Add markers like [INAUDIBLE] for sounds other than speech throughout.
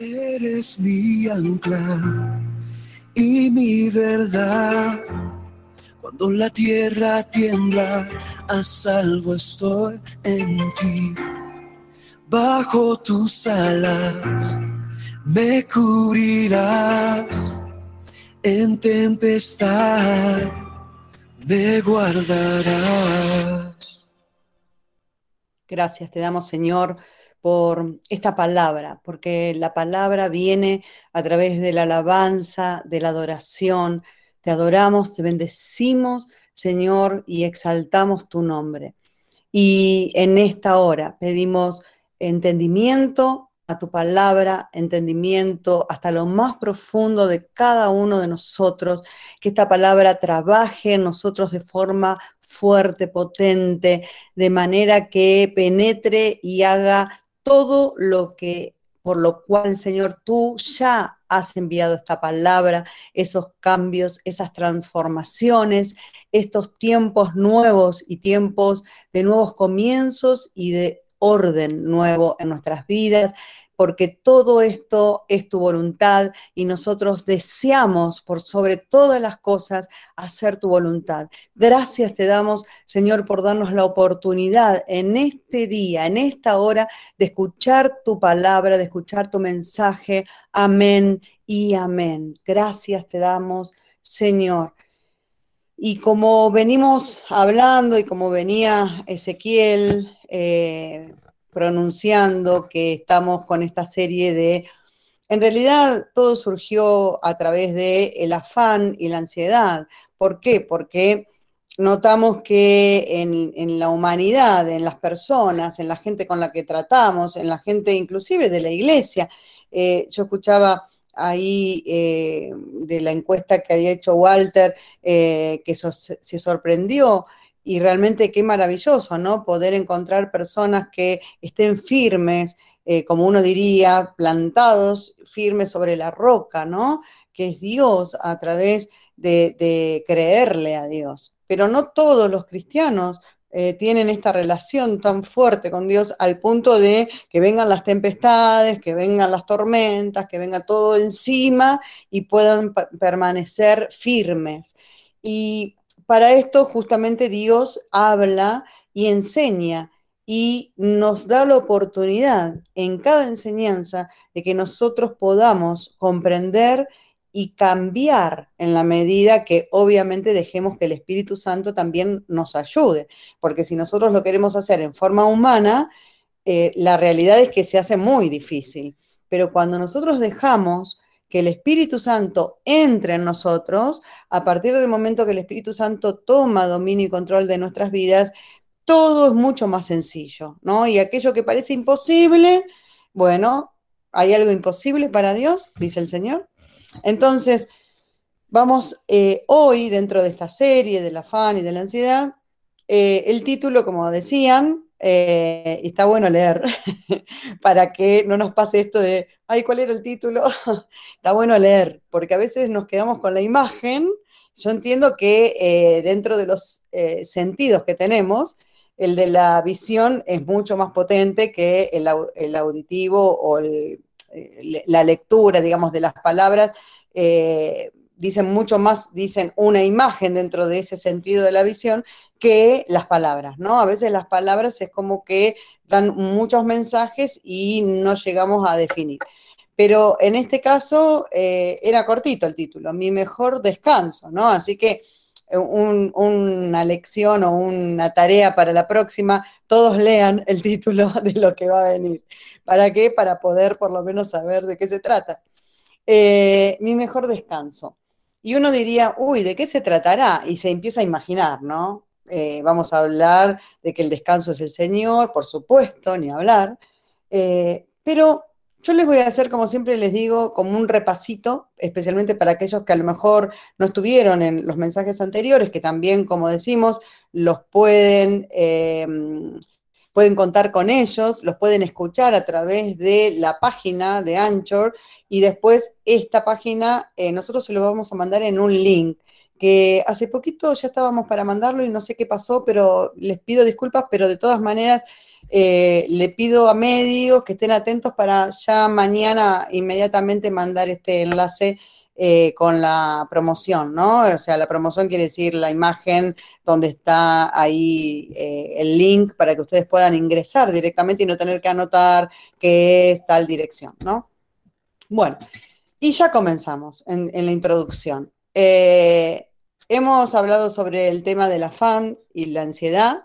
Eres mi ancla y mi verdad. Cuando la tierra tiembla, a salvo estoy en ti. Bajo tus alas me cubrirás en tempestad, me guardarás. Gracias te damos, Señor por esta palabra, porque la palabra viene a través de la alabanza, de la adoración. Te adoramos, te bendecimos, Señor, y exaltamos tu nombre. Y en esta hora pedimos entendimiento a tu palabra, entendimiento hasta lo más profundo de cada uno de nosotros, que esta palabra trabaje en nosotros de forma fuerte, potente, de manera que penetre y haga todo lo que, por lo cual, Señor, tú ya has enviado esta palabra, esos cambios, esas transformaciones, estos tiempos nuevos y tiempos de nuevos comienzos y de orden nuevo en nuestras vidas, porque todo esto es tu voluntad y nosotros deseamos por sobre todas las cosas hacer tu voluntad. Gracias te damos, Señor, por darnos la oportunidad en este día, en esta hora, de escuchar tu palabra, de escuchar tu mensaje. Amén y amén. Gracias te damos, Señor. Y como venimos hablando y como venía Ezequiel, eh, pronunciando que estamos con esta serie de... En realidad todo surgió a través del el afán y la ansiedad. ¿Por qué? Porque notamos que en, la humanidad, en las personas, en la gente con la que tratamos, en la gente inclusive de la iglesia, eh, yo escuchaba ahí eh, de la encuesta que había hecho Walter, eh, que se sorprendió y realmente qué maravilloso, ¿no? Poder encontrar personas que estén firmes, eh, como uno diría, plantados, firmes sobre la roca, ¿no? Que es Dios a través de, creerle a Dios. Pero no todos los cristianos eh, tienen esta relación tan fuerte con Dios al punto de que vengan las tempestades, que vengan las tormentas, que venga todo encima y puedan permanecer firmes. Y para esto justamente Dios habla y enseña y nos da la oportunidad en cada enseñanza de que nosotros podamos comprender y cambiar en la medida que obviamente dejemos que el Espíritu Santo también nos ayude, porque si nosotros lo queremos hacer en forma humana, eh, la realidad es que se hace muy difícil, pero cuando nosotros dejamos que el Espíritu Santo entre en nosotros, a partir del momento que el Espíritu Santo toma dominio y control de nuestras vidas, todo es mucho más sencillo, ¿no? Y aquello que parece imposible, bueno, ¿hay algo imposible para Dios? Dice el Señor. Entonces, vamos eh, hoy, dentro de esta serie del afán y de la ansiedad, eh, el título, como decían, eh, está bueno leer [LAUGHS] para que no nos pase esto de, ay, ¿cuál era el título? [LAUGHS] está bueno leer, porque a veces nos quedamos con la imagen. Yo entiendo que eh, dentro de los eh, sentidos que tenemos, el de la visión es mucho más potente que el, auditivo o la lectura, digamos, de las palabras dicen mucho más, dicen una imagen dentro de ese sentido de la visión que las palabras, ¿no? A veces las palabras es como que dan muchos mensajes y no llegamos a definir. Pero en este caso eh, era cortito el título, Mi mejor descanso, ¿no? Así que eh, una lección o una tarea para la próxima, todos lean el título [LAUGHS] de lo que va a venir. ¿Para qué? Para poder por lo menos saber de qué se trata. Eh, mi mejor descanso. Y uno diría, uy, ¿de qué se tratará? Y se empieza a imaginar, ¿no? Eh, vamos a hablar de que el descanso es el Señor, por supuesto, ni hablar. Eh, pero yo les voy a hacer, como siempre les digo, como un repasito, especialmente para aquellos que a lo mejor no estuvieron en los mensajes anteriores, que también, como decimos, los pueden, eh, pueden contar con ellos, los pueden escuchar a través de la página de Anchor y después esta página nosotros se lo vamos a mandar en un link que hace poquito ya estábamos para mandarlo y no sé qué pasó, pero les pido disculpas, pero de todas maneras eh, le pido a medios que estén atentos para ya mañana inmediatamente mandar este enlace eh, con la promoción, ¿no? O sea, la promoción quiere decir la imagen donde está ahí eh, el link para que ustedes puedan ingresar directamente y no tener que anotar que es tal dirección, ¿no? Bueno, y ya comenzamos en, la introducción. Eh, hemos hablado sobre el tema del afán y la ansiedad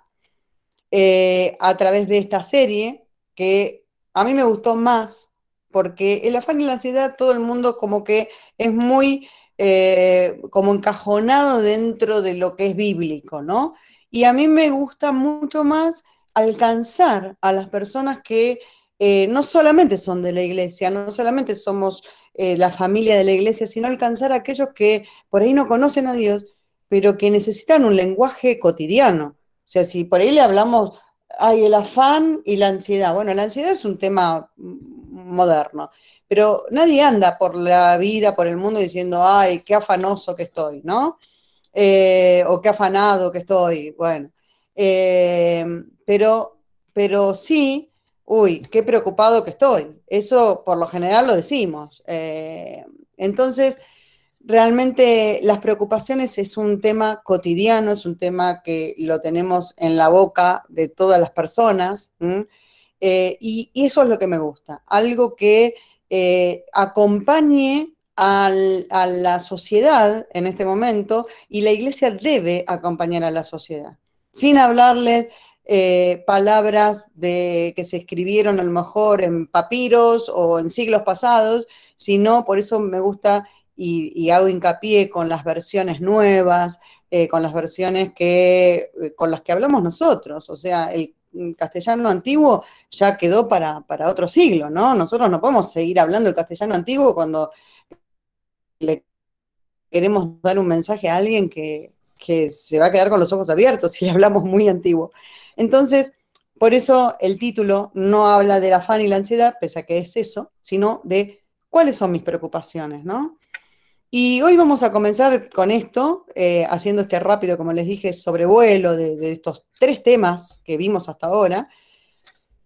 a través de esta serie que a mí me gustó más porque el afán y la ansiedad todo el mundo como que es muy eh, como encajonado dentro de lo que es bíblico, ¿no? Y a mí me gusta mucho más alcanzar a las personas que eh, no solamente son de la iglesia, no solamente somos eh, la familia de la iglesia, sino alcanzar a aquellos que por ahí no conocen a Dios, pero que necesitan un lenguaje cotidiano. O sea, si por ahí le hablamos, hay el afán y la ansiedad. Bueno, la ansiedad es un tema moderno, pero nadie anda por la vida, por el mundo diciendo, ay, qué afanoso que estoy, ¿no? Eh, o qué afanado que estoy, bueno. Eh, pero, pero sí, uy, qué preocupado que estoy. Eso por lo general lo decimos. Eh, entonces, realmente las preocupaciones es un tema cotidiano, es un tema que lo tenemos en la boca de todas las personas. y, eso es lo que me gusta, algo que eh, acompañe a la sociedad en este momento y la iglesia debe acompañar a la sociedad, sin hablarles eh, palabras de, que se escribieron a lo mejor en papiros o en siglos pasados, sino por eso me gusta y, hago hincapié con las versiones nuevas, eh, con las versiones que, con las que hablamos nosotros, o sea, el castellano antiguo ya quedó para, para, otro siglo, ¿no? Nosotros no podemos seguir hablando el castellano antiguo cuando le queremos dar un mensaje a alguien que, se va a quedar con los ojos abiertos [LAUGHS] si hablamos muy antiguo. Entonces, por eso el título no habla del afán y la ansiedad, pese a que es eso, sino de cuáles son mis preocupaciones, ¿no? Y hoy vamos a comenzar con esto, eh, haciendo este rápido, como les dije, sobrevuelo de, de estos tres temas que vimos hasta ahora,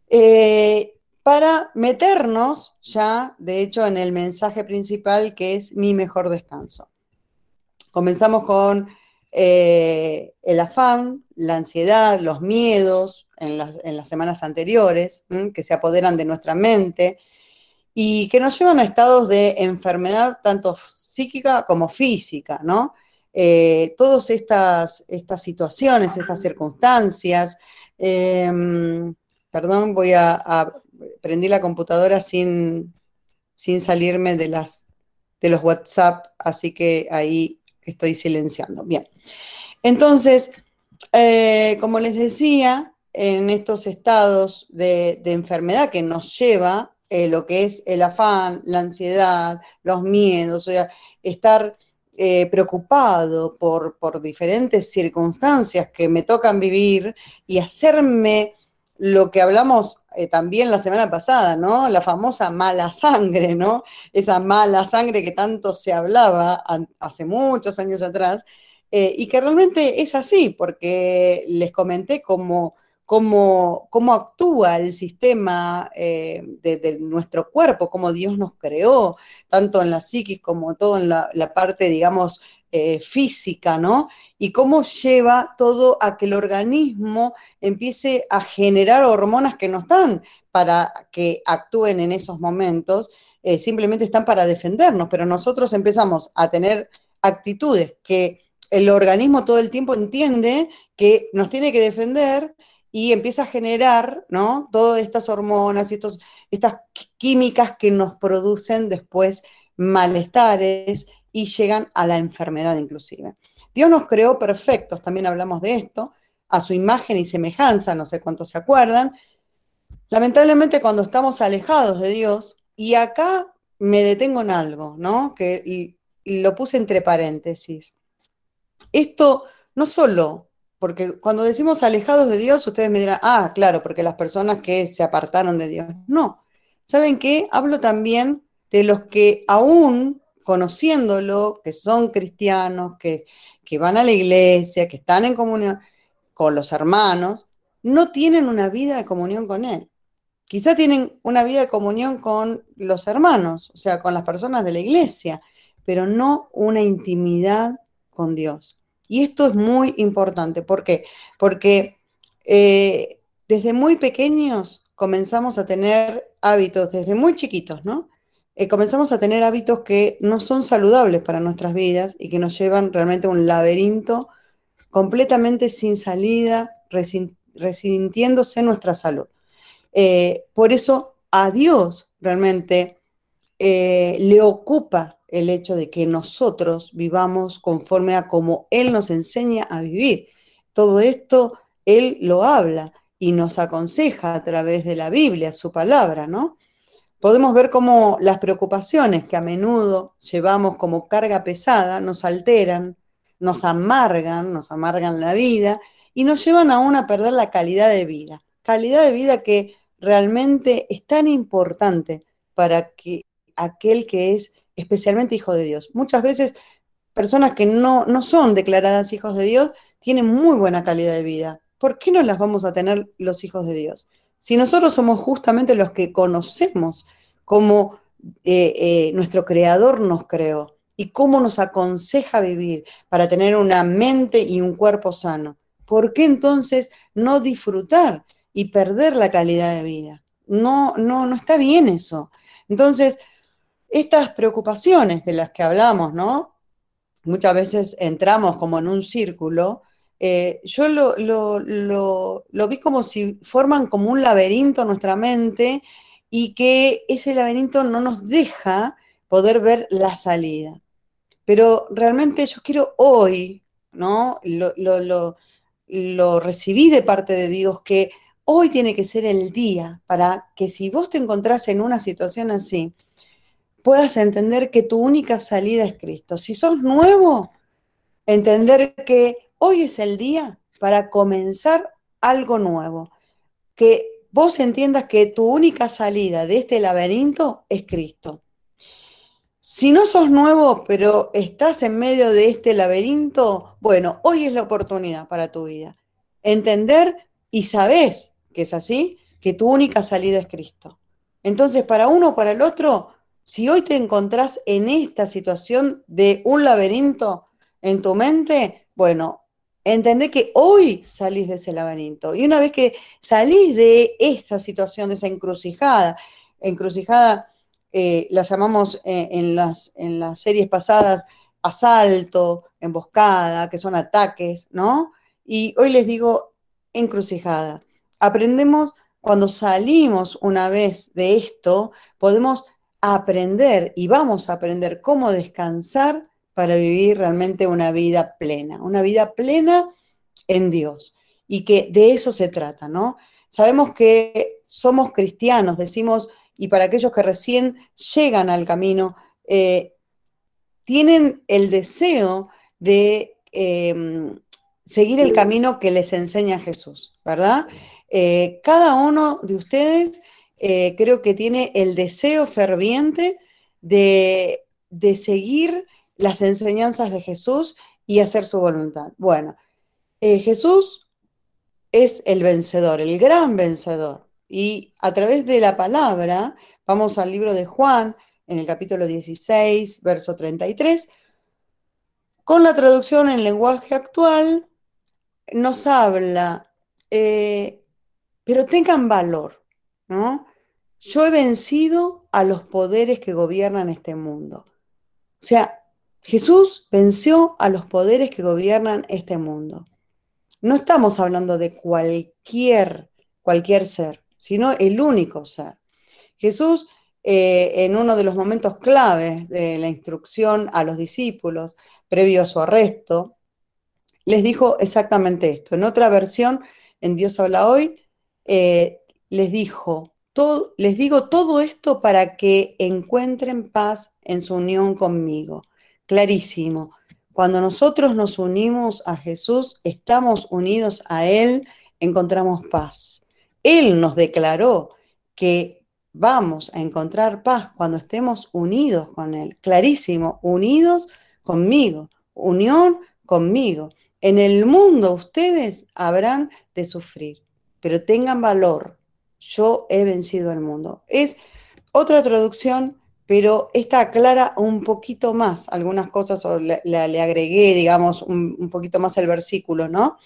eh, para meternos ya, de hecho, en el mensaje principal que es mi mejor descanso. Comenzamos con eh, el afán, la ansiedad, los miedos en las, semanas anteriores, que se apoderan de nuestra mente y que nos llevan a estados de enfermedad tanto psíquica como física, ¿no? Eh, todas estas, estas situaciones, estas circunstancias, em, perdón, voy a, prender la computadora sin, sin salirme de, las, de los WhatsApp, así que ahí estoy silenciando. Bien, entonces, eh, como les decía, en estos estados de, enfermedad que nos lleva eh, lo que es el afán, la ansiedad, los miedos, o sea, estar eh, preocupado por, por, diferentes circunstancias que me tocan vivir y hacerme lo que hablamos eh, también la semana pasada, ¿no? La famosa mala sangre, ¿no? Esa mala sangre que tanto se hablaba hace muchos años atrás y que realmente es así, porque les comenté como cómo, cómo actúa el sistema eh, de, nuestro cuerpo, cómo Dios nos creó, tanto en la psiquis como todo en la, parte, digamos, eh, física, ¿no? Y cómo lleva todo a que el organismo empiece a generar hormonas que no están para que actúen en esos momentos, eh, simplemente están para defendernos, pero nosotros empezamos a tener actitudes que el organismo todo el tiempo entiende que nos tiene que defender y empieza a generar, ¿no? Todas estas hormonas y estos, estas químicas que nos producen después malestares y llegan a la enfermedad inclusive. Dios nos creó perfectos, también hablamos de esto, a su imagen y semejanza, no sé cuántos se acuerdan. Lamentablemente cuando estamos alejados de Dios, y acá me detengo en algo, ¿no? Que lo puse entre paréntesis. Esto no solo porque cuando decimos alejados de Dios, ustedes me dirán, ah, claro, porque las personas que se apartaron de Dios. No. ¿Saben qué? Hablo también de los que aún conociéndolo, que son cristianos, que, que van a la iglesia, que están en comunión con los hermanos, no tienen una vida de comunión con Él. Quizá tienen una vida de comunión con los hermanos, o sea, con las personas de la iglesia, pero no una intimidad con Dios. Y esto es muy importante. ¿Por qué? Porque eh, desde muy pequeños comenzamos a tener hábitos, desde muy chiquitos, ¿no? Eh, comenzamos a tener hábitos que no son saludables para nuestras vidas y que nos llevan realmente a un laberinto completamente sin salida, resintiéndose nuestra salud. Eh, por eso a Dios realmente eh, le ocupa el hecho de que nosotros vivamos conforme a como Él nos enseña a vivir. Todo esto Él lo habla y nos aconseja a través de la Biblia, su palabra, ¿no? Podemos ver cómo las preocupaciones que a menudo llevamos como carga pesada nos alteran, nos amargan, nos amargan la vida y nos llevan aún a perder la calidad de vida. Calidad de vida que realmente es tan importante para que aquel que es especialmente hijo de Dios. Muchas veces personas que no, no son declaradas hijos de Dios tienen muy buena calidad de vida. ¿Por qué no las vamos a tener los hijos de Dios? Si nosotros somos justamente los que conocemos cómo eh, eh, nuestro Creador nos creó y cómo nos aconseja vivir para tener una mente y un cuerpo sano. ¿por qué entonces no disfrutar y perder la calidad de vida? No, no, no está bien eso. Entonces, estas preocupaciones de las que hablamos, ¿no? Muchas veces entramos como en un círculo. Eh, yo lo, lo, vi como si forman como un laberinto nuestra mente y que ese laberinto no nos deja poder ver la salida. Pero realmente yo quiero hoy, ¿no? Lo, lo recibí de parte de Dios, que hoy tiene que ser el día para que si vos te encontrás en una situación así, puedas entender que tu única salida es Cristo. Si sos nuevo, entender que hoy es el día para comenzar algo nuevo. Que vos entiendas que tu única salida de este laberinto es Cristo. Si no sos nuevo, pero estás en medio de este laberinto, bueno, hoy es la oportunidad para tu vida. Entender y sabes que es así, que tu única salida es Cristo. Entonces, para uno o para el otro, si hoy te encontrás en esta situación de un laberinto en tu mente, bueno, entendé que hoy salís de ese laberinto. Y una vez que salís de esa situación, de esa encrucijada, encrucijada eh, las llamamos eh, en, las, en las series pasadas asalto, emboscada, que son ataques, ¿no? Y hoy les digo encrucijada. Aprendemos, cuando salimos una vez de esto, podemos aprender y vamos a aprender cómo descansar para vivir realmente una vida plena, una vida plena en Dios. Y que de eso se trata, ¿no? Sabemos que somos cristianos, decimos y para aquellos que recién llegan al camino, eh, tienen el deseo de em, seguir el camino que les enseña Jesús, ¿verdad? Eh, cada uno de ustedes eh, creo que tiene el deseo ferviente de, de seguir las enseñanzas de Jesús y hacer su voluntad. Bueno, Jesús es el vencedor, el gran vencedor. Y a través de la palabra, vamos al libro de Juan, en el capítulo 16, verso 33, con la traducción en lenguaje actual, nos habla, eh, pero tengan valor, ¿no? Yo he vencido a los poderes que gobiernan este mundo. O sea, Jesús venció a los poderes que gobiernan este mundo. No estamos hablando de cualquier, cualquier ser sino el único ser. Jesús, eh, en uno de los momentos claves de la instrucción a los discípulos, previo a su arresto, les dijo exactamente esto. En otra versión, en Dios habla hoy, eh, les dijo, les digo todo esto para que encuentren paz en su unión conmigo. Clarísimo. Cuando nosotros nos unimos a Jesús, estamos unidos a Él, encontramos paz. Él nos declaró que vamos a encontrar paz cuando estemos unidos con Él. Clarísimo, unidos conmigo, unión conmigo. En el mundo ustedes habrán de sufrir, pero tengan valor. Yo he vencido al mundo. Es otra traducción, pero esta aclara un poquito más algunas cosas, o le, agregué, digamos, un, poquito más el versículo, ¿no?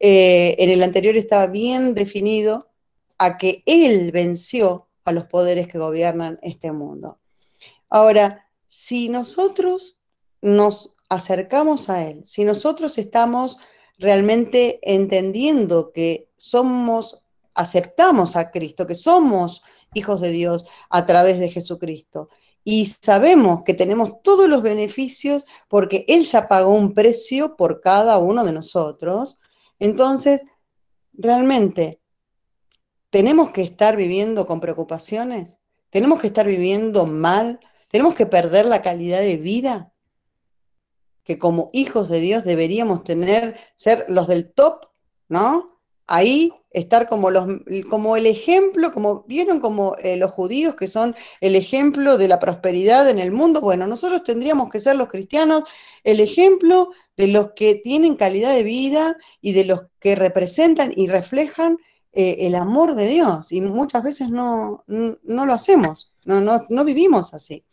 Eh, en el anterior estaba bien definido a que Él venció a los poderes que gobiernan este mundo. Ahora, si nosotros nos acercamos a Él, si nosotros estamos realmente entendiendo que somos, aceptamos a Cristo, que somos hijos de Dios a través de Jesucristo, y sabemos que tenemos todos los beneficios porque Él ya pagó un precio por cada uno de nosotros, entonces realmente tenemos que estar viviendo con preocupaciones, tenemos que estar viviendo mal, tenemos que perder la calidad de vida que como hijos de Dios deberíamos tener, ser los del top, ¿no? Ahí estar como, los, como el ejemplo, como vieron como eh, los judíos que son el ejemplo de la prosperidad en el mundo. Bueno, nosotros tendríamos que ser los cristianos el ejemplo de los que tienen calidad de vida y de los que representan y reflejan eh, el amor de Dios. Y muchas veces no, no, lo hacemos, no, no, no vivimos así.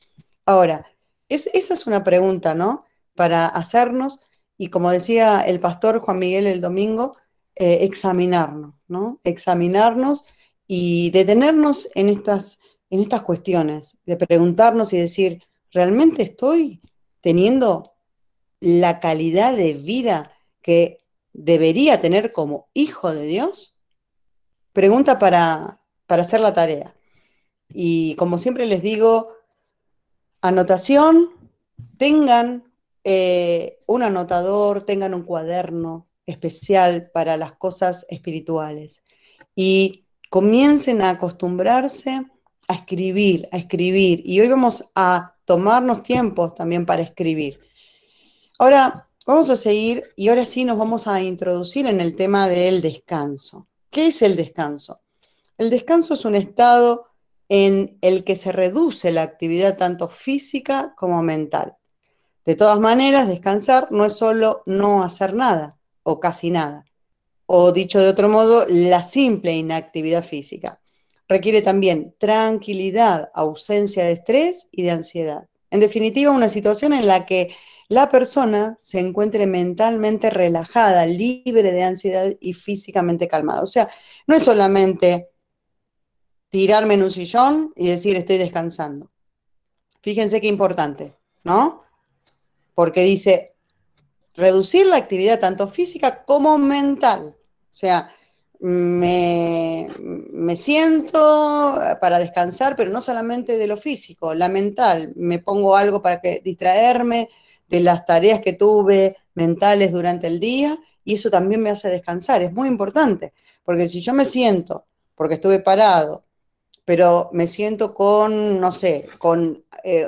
Ahora, esa es una pregunta, ¿no? Para hacernos, y como decía el pastor Juan Miguel el domingo, eh, examinarnos, ¿no? Examinarnos y detenernos en estas, en estas cuestiones, de preguntarnos y decir, ¿realmente estoy teniendo la calidad de vida que debería tener como hijo de Dios? Pregunta para, para hacer la tarea. Y como siempre les digo, Anotación, tengan eh, un anotador, tengan un cuaderno especial para las cosas espirituales y comiencen a acostumbrarse a escribir, a escribir. Y hoy vamos a tomarnos tiempos también para escribir. Ahora vamos a seguir y ahora sí nos vamos a introducir en el tema del descanso. ¿Qué es el descanso? El descanso es un estado en el que se reduce la actividad tanto física como mental. De todas maneras, descansar no es solo no hacer nada o casi nada, o dicho de otro modo, la simple inactividad física. Requiere también tranquilidad, ausencia de estrés y de ansiedad. En definitiva, una situación en la que la persona se encuentre mentalmente relajada, libre de ansiedad y físicamente calmada. O sea, no es solamente tirarme en un sillón y decir estoy descansando. Fíjense qué importante, ¿no? Porque dice reducir la actividad tanto física como mental. O sea, me, me, siento para descansar, pero no solamente de lo físico, la mental. Me pongo algo para que, distraerme de las tareas que tuve mentales durante el día y eso también me hace descansar. Es muy importante, porque si yo me siento, porque estuve parado, pero me siento con, no sé, con, eh,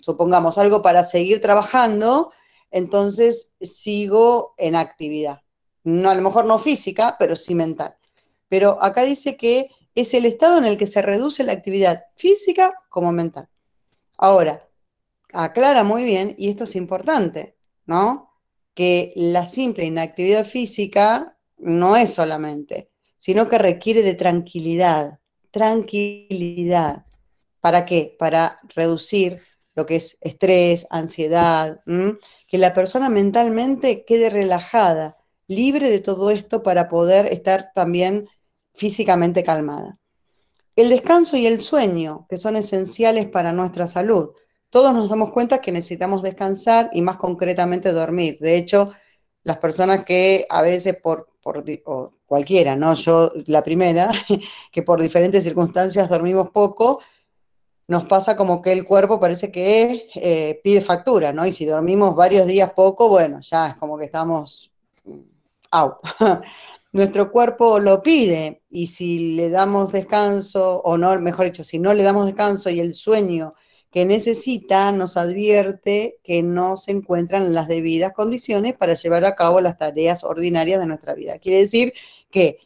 supongamos, algo para seguir trabajando, entonces sigo en actividad. No, a lo mejor no física, pero sí mental. Pero acá dice que es el estado en el que se reduce la actividad física como mental. Ahora, aclara muy bien, y esto es importante, ¿no? Que la simple inactividad física no es solamente, sino que requiere de tranquilidad, tranquilidad. ¿Para qué? Para reducir lo que es estrés, ansiedad, que la persona mentalmente quede relajada, libre de todo esto para poder estar también físicamente calmada. El descanso y el sueño, que son esenciales para nuestra salud. Todos nos damos cuenta que necesitamos descansar y más concretamente dormir. De hecho, las personas que a veces por, por cualquiera, ¿no? Yo la primera, [LAUGHS] que por diferentes circunstancias dormimos poco, nos pasa como que el cuerpo parece que eh, pide factura, ¿no? Y si dormimos varios días poco, bueno, ya es como que estamos out. [LAUGHS] Nuestro cuerpo lo pide y si le damos descanso, o no, mejor dicho, si no le damos descanso y el sueño que necesita nos advierte que no se encuentran en las debidas condiciones para llevar a cabo las tareas ordinarias de nuestra vida. Quiere decir que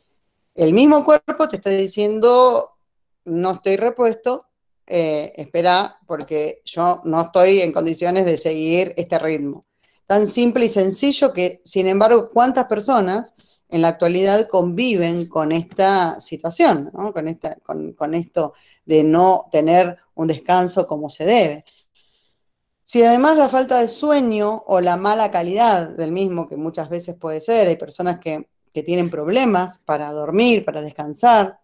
el mismo cuerpo te está diciendo, no estoy repuesto, eh, espera, porque yo no estoy en condiciones de seguir este ritmo. Tan simple y sencillo que, sin embargo, ¿cuántas personas en la actualidad conviven con esta situación, con, esta, con, esto de no tener un descanso como se debe. Si además la falta de sueño o la mala calidad del mismo, que muchas veces puede ser, hay personas que, tienen problemas para dormir, para descansar,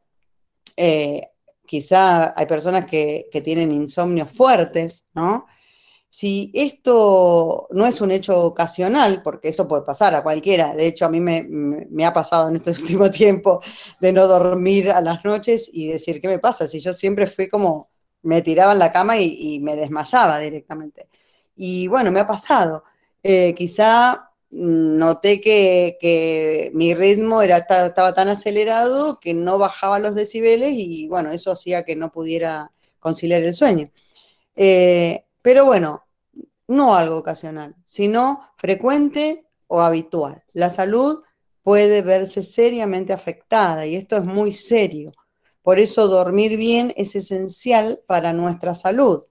eh, quizá hay personas que, que, tienen insomnios fuertes, ¿no? Si esto no es un hecho ocasional, porque eso puede pasar a cualquiera, de hecho a mí me, ha pasado en este [LAUGHS] último tiempo de no dormir a las noches y decir, ¿qué me pasa? Si yo siempre fui como, me tiraba en la cama y, me desmayaba directamente. Y bueno, me ha pasado. Eh, quizá noté que, mi ritmo era, estaba tan acelerado que no bajaba los decibeles y bueno, eso hacía que no pudiera conciliar el sueño. Eh, pero bueno, no algo ocasional, sino frecuente o habitual. La salud puede verse seriamente afectada y esto es muy serio. Por eso dormir bien es esencial para nuestra salud.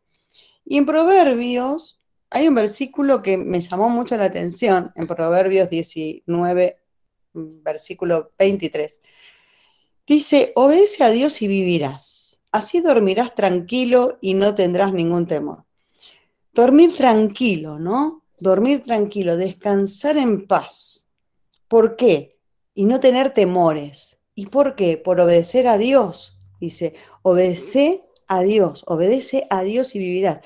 Y en Proverbios hay un versículo que me llamó mucho la atención, en Proverbios 19, versículo 23. Dice, obedece a Dios y vivirás. Así dormirás tranquilo y no tendrás ningún temor. Dormir tranquilo, ¿no? Dormir tranquilo, descansar en paz. ¿Por qué? Y no tener temores. ¿Y por qué? Por obedecer a Dios. Dice, obedece a Dios, obedece a Dios y vivirás.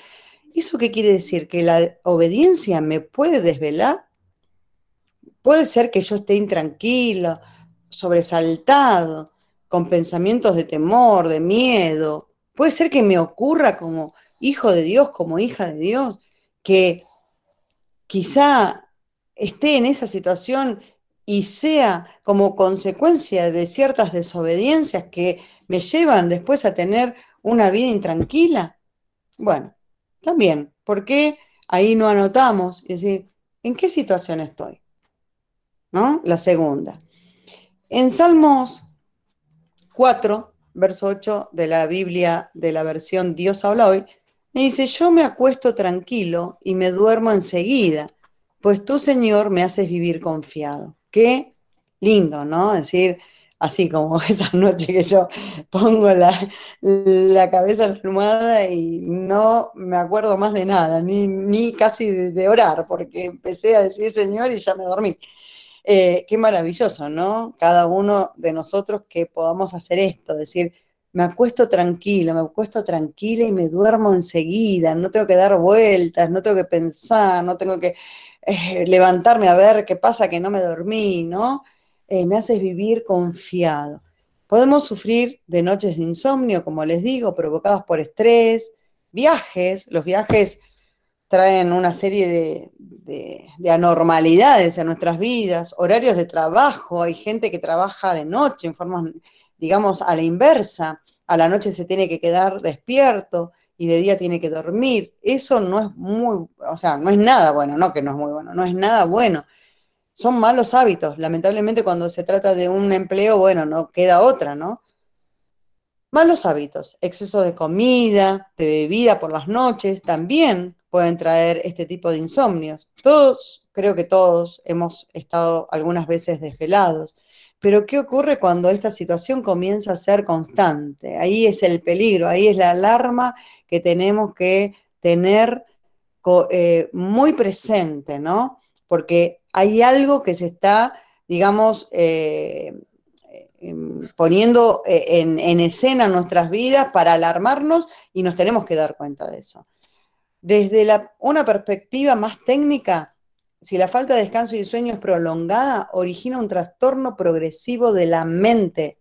¿Eso qué quiere decir? ¿Que la obediencia me puede desvelar? Puede ser que yo esté intranquilo, sobresaltado, con pensamientos de temor, de miedo. Puede ser que me ocurra como hijo de Dios, como hija de Dios, que quizá esté en esa situación y sea como consecuencia de ciertas desobediencias que me llevan después a tener una vida intranquila? Bueno, también, ¿por qué ahí no anotamos? Es decir, ¿en qué situación estoy? ¿No? La segunda. En Salmos 4, verso 8 de la Biblia de la versión Dios habla hoy, me dice, yo me acuesto tranquilo y me duermo enseguida, pues tú, Señor, me haces vivir confiado. Qué lindo, ¿no? Es decir, así como [LAUGHS] esa noche que yo pongo la, cabeza en la almohada y no me acuerdo más de nada, ni, casi de, orar, porque empecé a decir Señor y ya me dormí. Eh, qué maravilloso, ¿no? Cada uno de nosotros que podamos hacer esto, decir, me acuesto tranquilo, me acuesto tranquila y me duermo enseguida, no tengo que dar vueltas, no tengo que pensar, no tengo que eh, levantarme a ver qué pasa que no me dormí, ¿no? Eh, me haces vivir confiado. Podemos sufrir de noches de insomnio, como les digo, provocados por estrés, viajes, los viajes traen una serie de, de, anormalidades en nuestras vidas, horarios de trabajo, hay gente que trabaja de noche en formas digamos, a la inversa. A la noche se tiene que quedar despierto y de día tiene que dormir. Eso no es muy, o sea, no es nada bueno, no que no es muy bueno, no es nada bueno. Son malos hábitos. Lamentablemente cuando se trata de un empleo, bueno, no queda otra, ¿no? Malos hábitos, exceso de comida, de bebida por las noches, también pueden traer este tipo de insomnios. Todos, creo que todos hemos estado algunas veces desvelados. Pero ¿qué ocurre cuando esta situación comienza a ser constante? Ahí es el peligro, ahí es la alarma que tenemos que tener eh, muy presente, ¿no? Porque hay algo que se está, digamos, eh, em, poniendo eh, en, en, escena en nuestras vidas para alarmarnos y nos tenemos que dar cuenta de eso. Desde una perspectiva más técnica, si la falta de descanso y sueño es prolongada, origina un trastorno progresivo de la mente,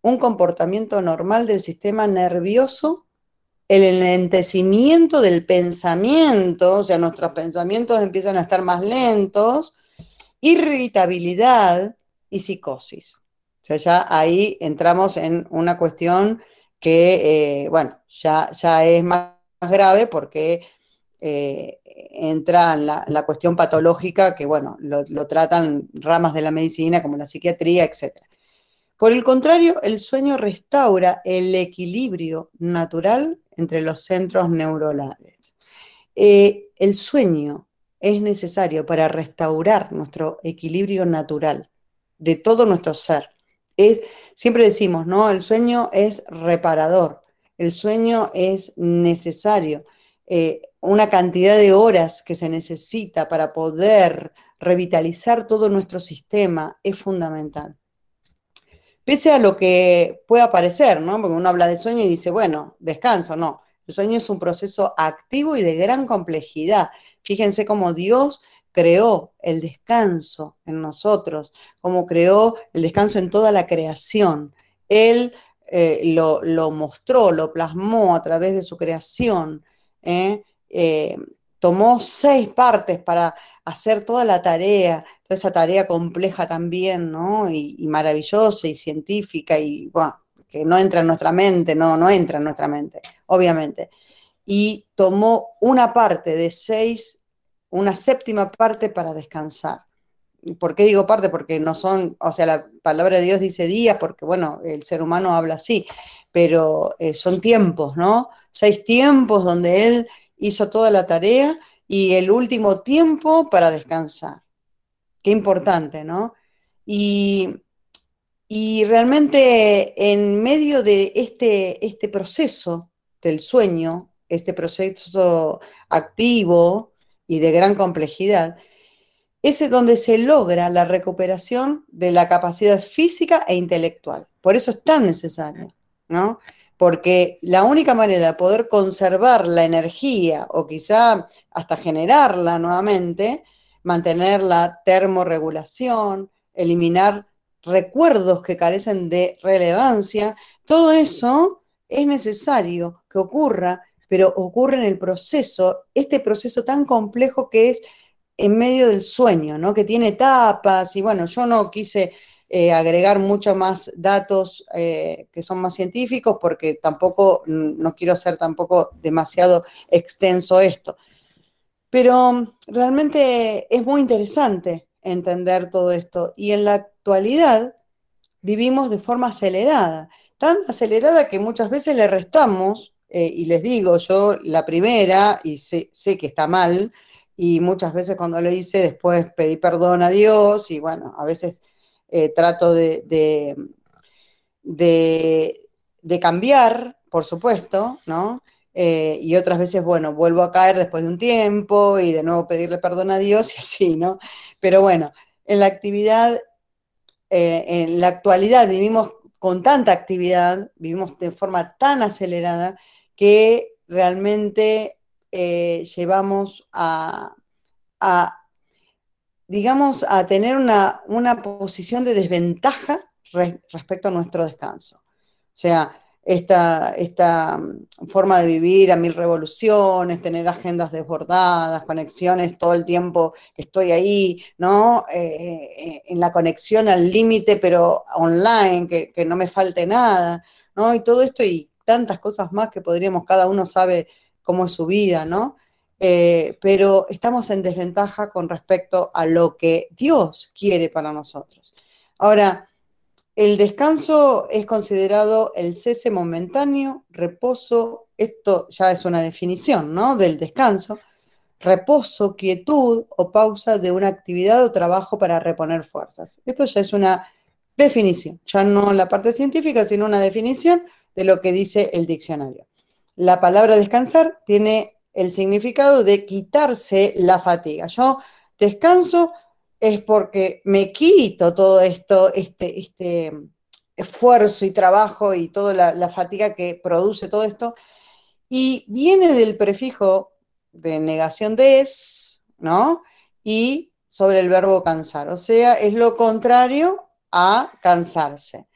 un comportamiento normal del sistema nervioso, el enlentecimiento del pensamiento, o sea, nuestros pensamientos empiezan a estar más lentos, irritabilidad y psicosis. O sea, ya ahí entramos en una cuestión que, eh, bueno, ya, ya es más grave porque eh, entra en la, cuestión patológica, que bueno, lo, tratan ramas de la medicina como la psiquiatría, etc. Por el contrario, el sueño restaura el equilibrio natural entre los centros neuronales. Eh, el sueño es necesario para restaurar nuestro equilibrio natural. de todo nuestro ser. Es, siempre decimos, ¿no? El sueño es reparador, el sueño es necesario. Eh, una cantidad de horas que se necesita para poder revitalizar todo nuestro sistema es fundamental. Pese a lo que pueda parecer, ¿no? Porque uno habla de sueño y dice, bueno, descanso, no. El sueño es un proceso activo y de gran complejidad. Fíjense cómo Dios creó el descanso en nosotros, cómo creó el descanso en toda la creación. Él eh, lo, mostró, lo plasmó a través de su creación. ¿eh? Eh, tomó seis partes para hacer toda la tarea, toda esa tarea compleja también, ¿no? Y, maravillosa y científica y, bueno, que no entra en nuestra mente, no, no entra en nuestra mente, obviamente. Y tomó una parte de seis, una séptima parte para descansar. ¿Por qué digo parte? Porque no son, o sea, la palabra de Dios dice días, porque bueno, el ser humano habla así, pero eh, son tiempos, ¿no? Seis tiempos donde Él hizo toda la tarea y el último tiempo para descansar. Qué importante, ¿no? Y, realmente en medio de este, este proceso del sueño, este proceso activo y de gran complejidad, es donde se logra la recuperación de la capacidad física e intelectual. Por eso es tan necesario, ¿no? Porque la única manera de poder conservar la energía o quizá hasta generarla nuevamente, mantener la termorregulación, eliminar recuerdos que carecen de relevancia, todo eso es necesario que ocurra, pero ocurre en el proceso, este proceso tan complejo que es en medio del sueño, ¿no? Que tiene etapas y bueno, yo no quise eh, agregar mucho más datos eh, que son más científicos, porque tampoco, no quiero hacer tampoco demasiado extenso esto. Pero realmente es muy interesante entender todo esto. Y en la actualidad vivimos de forma acelerada, tan acelerada que muchas veces le restamos, eh, y les digo, yo la primera, y sé, sé que está mal, y muchas veces cuando lo hice después pedí perdón a Dios, y bueno, a veces eh, trato de, de, cambiar, por supuesto, ¿no? Eh, y otras veces, bueno, vuelvo a caer después de un tiempo y de nuevo pedirle perdón a Dios [LAUGHS] y así, ¿no? Pero bueno, en la actividad, eh, en la actualidad vivimos con tanta actividad, vivimos de forma tan acelerada que realmente llevamos a, a digamos, a tener una, posición de desventaja respecto a nuestro descanso. O sea, esta, esta, mm, forma de vivir a mil revoluciones, tener agendas desbordadas, conexiones todo el tiempo, estoy ahí, ¿no? Eh, eh, en la conexión al límite, pero online, que, que, no me falte nada, ¿no? Y todo esto y tantas cosas más que podríamos, cada uno sabe cómo es su vida, ¿no? Eh, pero estamos en desventaja con respecto a lo que Dios quiere para nosotros. Ahora, el descanso es considerado el cese momentáneo, reposo, esto ya es una definición, ¿no? Del descanso, reposo, quietud o pausa de una actividad o trabajo para reponer fuerzas. Esto ya es una definición, ya no la parte científica, sino una definición de lo que dice el diccionario. La palabra descansar tiene el significado de quitarse la fatiga. Yo descanso es porque me quito todo esto, este, este esfuerzo y trabajo y toda la, fatiga que produce todo esto. Y viene del prefijo de negación de es, ¿no? Y sobre el verbo cansar. O sea, es lo contrario a cansarse.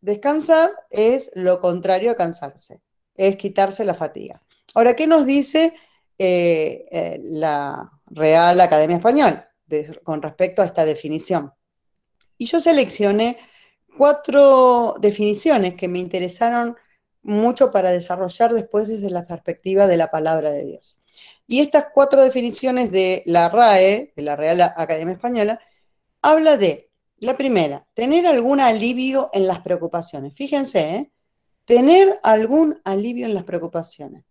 Descansar es lo contrario a cansarse, es quitarse la fatiga. Ahora, ¿qué nos dice eh, eh, la Real Academia Española con respecto a esta definición? Y yo seleccioné cuatro definiciones que me interesaron mucho para desarrollar después desde la perspectiva de la palabra de Dios. Y estas cuatro definiciones de la RAE, de la Real Academia Española, habla de, la primera, tener algún alivio en las preocupaciones. Fíjense, ¿eh? tener algún alivio en las preocupaciones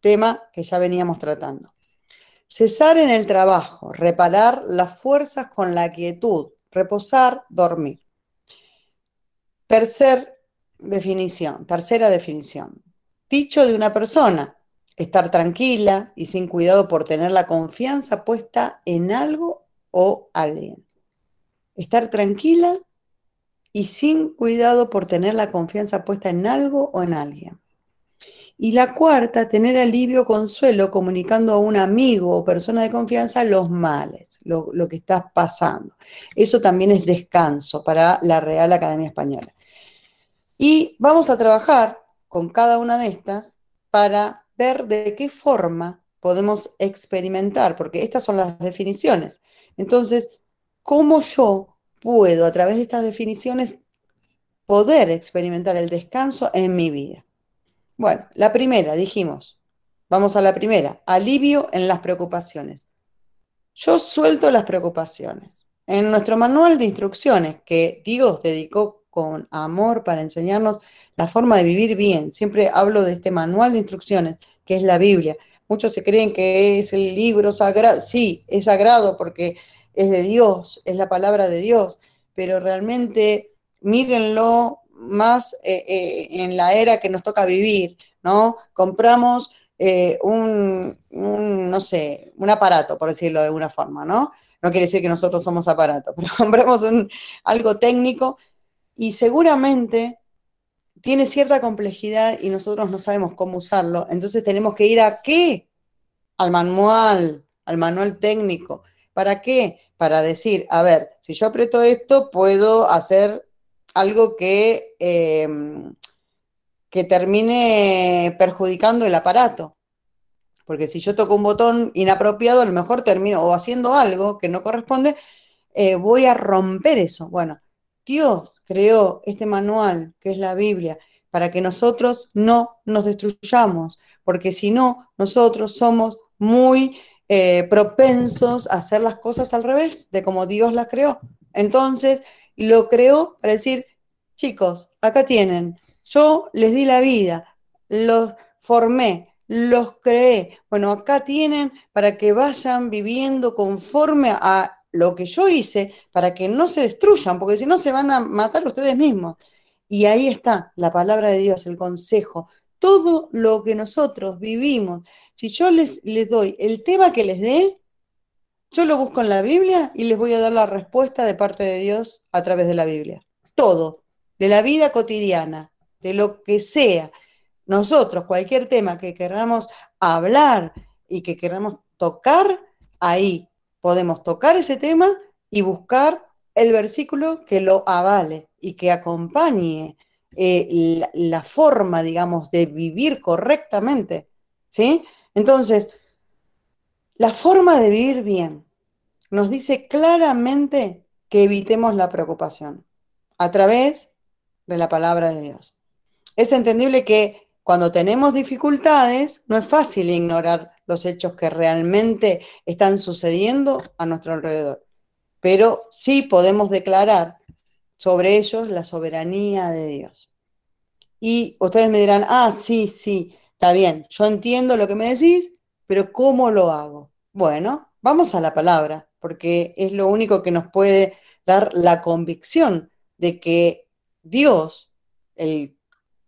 tema que ya veníamos tratando. Cesar en el trabajo, reparar las fuerzas con la quietud, reposar, dormir. Tercer definición, tercera definición. Dicho de una persona, estar tranquila y sin cuidado por tener la confianza puesta en algo o alguien. Estar tranquila y sin cuidado por tener la confianza puesta en algo o en alguien. Y la cuarta, tener alivio, consuelo, comunicando a un amigo o persona de confianza los males, lo, lo que está pasando. Eso también es descanso para la Real Academia Española. Y vamos a trabajar con cada una de estas para ver de qué forma podemos experimentar, porque estas son las definiciones. Entonces, ¿cómo yo puedo a través de estas definiciones poder experimentar el descanso en mi vida? Bueno, la primera, dijimos, vamos a la primera, alivio en las preocupaciones. Yo suelto las preocupaciones. En nuestro manual de instrucciones que Dios dedicó con amor para enseñarnos la forma de vivir bien, siempre hablo de este manual de instrucciones que es la Biblia. Muchos se creen que es el libro sagrado, sí, es sagrado porque es de Dios, es la palabra de Dios, pero realmente mírenlo más eh, eh, en la era que nos toca vivir, ¿no? Compramos eh, un, no sé, un aparato, por decirlo de alguna forma, ¿no? No quiere decir que nosotros somos aparatos, [LAUGHS] pero compramos algo técnico y seguramente tiene cierta complejidad y nosotros no sabemos cómo usarlo, entonces tenemos que ir a qué? Al manual, al manual técnico. ¿Para qué? Para decir, a ver, si yo aprieto esto, puedo hacer algo que, em, que termine perjudicando el aparato. Porque si yo toco un botón inapropiado, a lo mejor termino o haciendo algo que no corresponde, eh, voy a romper eso. Bueno, Dios creó este manual, que es la Biblia, para que nosotros no nos destruyamos, porque si no, nosotros somos muy eh, propensos a hacer las cosas al revés de como Dios las creó. Entonces, lo creó para decir, chicos, acá tienen, yo les di la vida, los formé, los creé. Bueno, acá tienen para que vayan viviendo conforme a lo que yo hice para que no se destruyan, porque si no se van a matar ustedes mismos. Y ahí está la palabra de Dios, el consejo. Todo lo que nosotros vivimos, si yo les, les doy el tema que les dé, yo lo busco en la Biblia y les voy a dar la respuesta de parte de Dios a través de la Biblia. Todo, de la vida cotidiana, de lo que sea. Nosotros, cualquier tema que queramos hablar y que queramos tocar, ahí podemos tocar ese tema y buscar el versículo que lo avale y que acompañe eh, la, forma, digamos, de vivir correctamente. ¿Sí? Entonces, la forma de vivir bien nos dice claramente que evitemos la preocupación a través de la palabra de Dios. Es entendible que cuando tenemos dificultades, no es fácil ignorar los hechos que realmente están sucediendo a nuestro alrededor, pero sí podemos declarar sobre ellos la soberanía de Dios. Y ustedes me dirán, ah, sí, sí, está bien, yo entiendo lo que me decís, pero ¿cómo lo hago? Bueno, vamos a la palabra, porque es lo único que nos puede dar la convicción de que Dios, el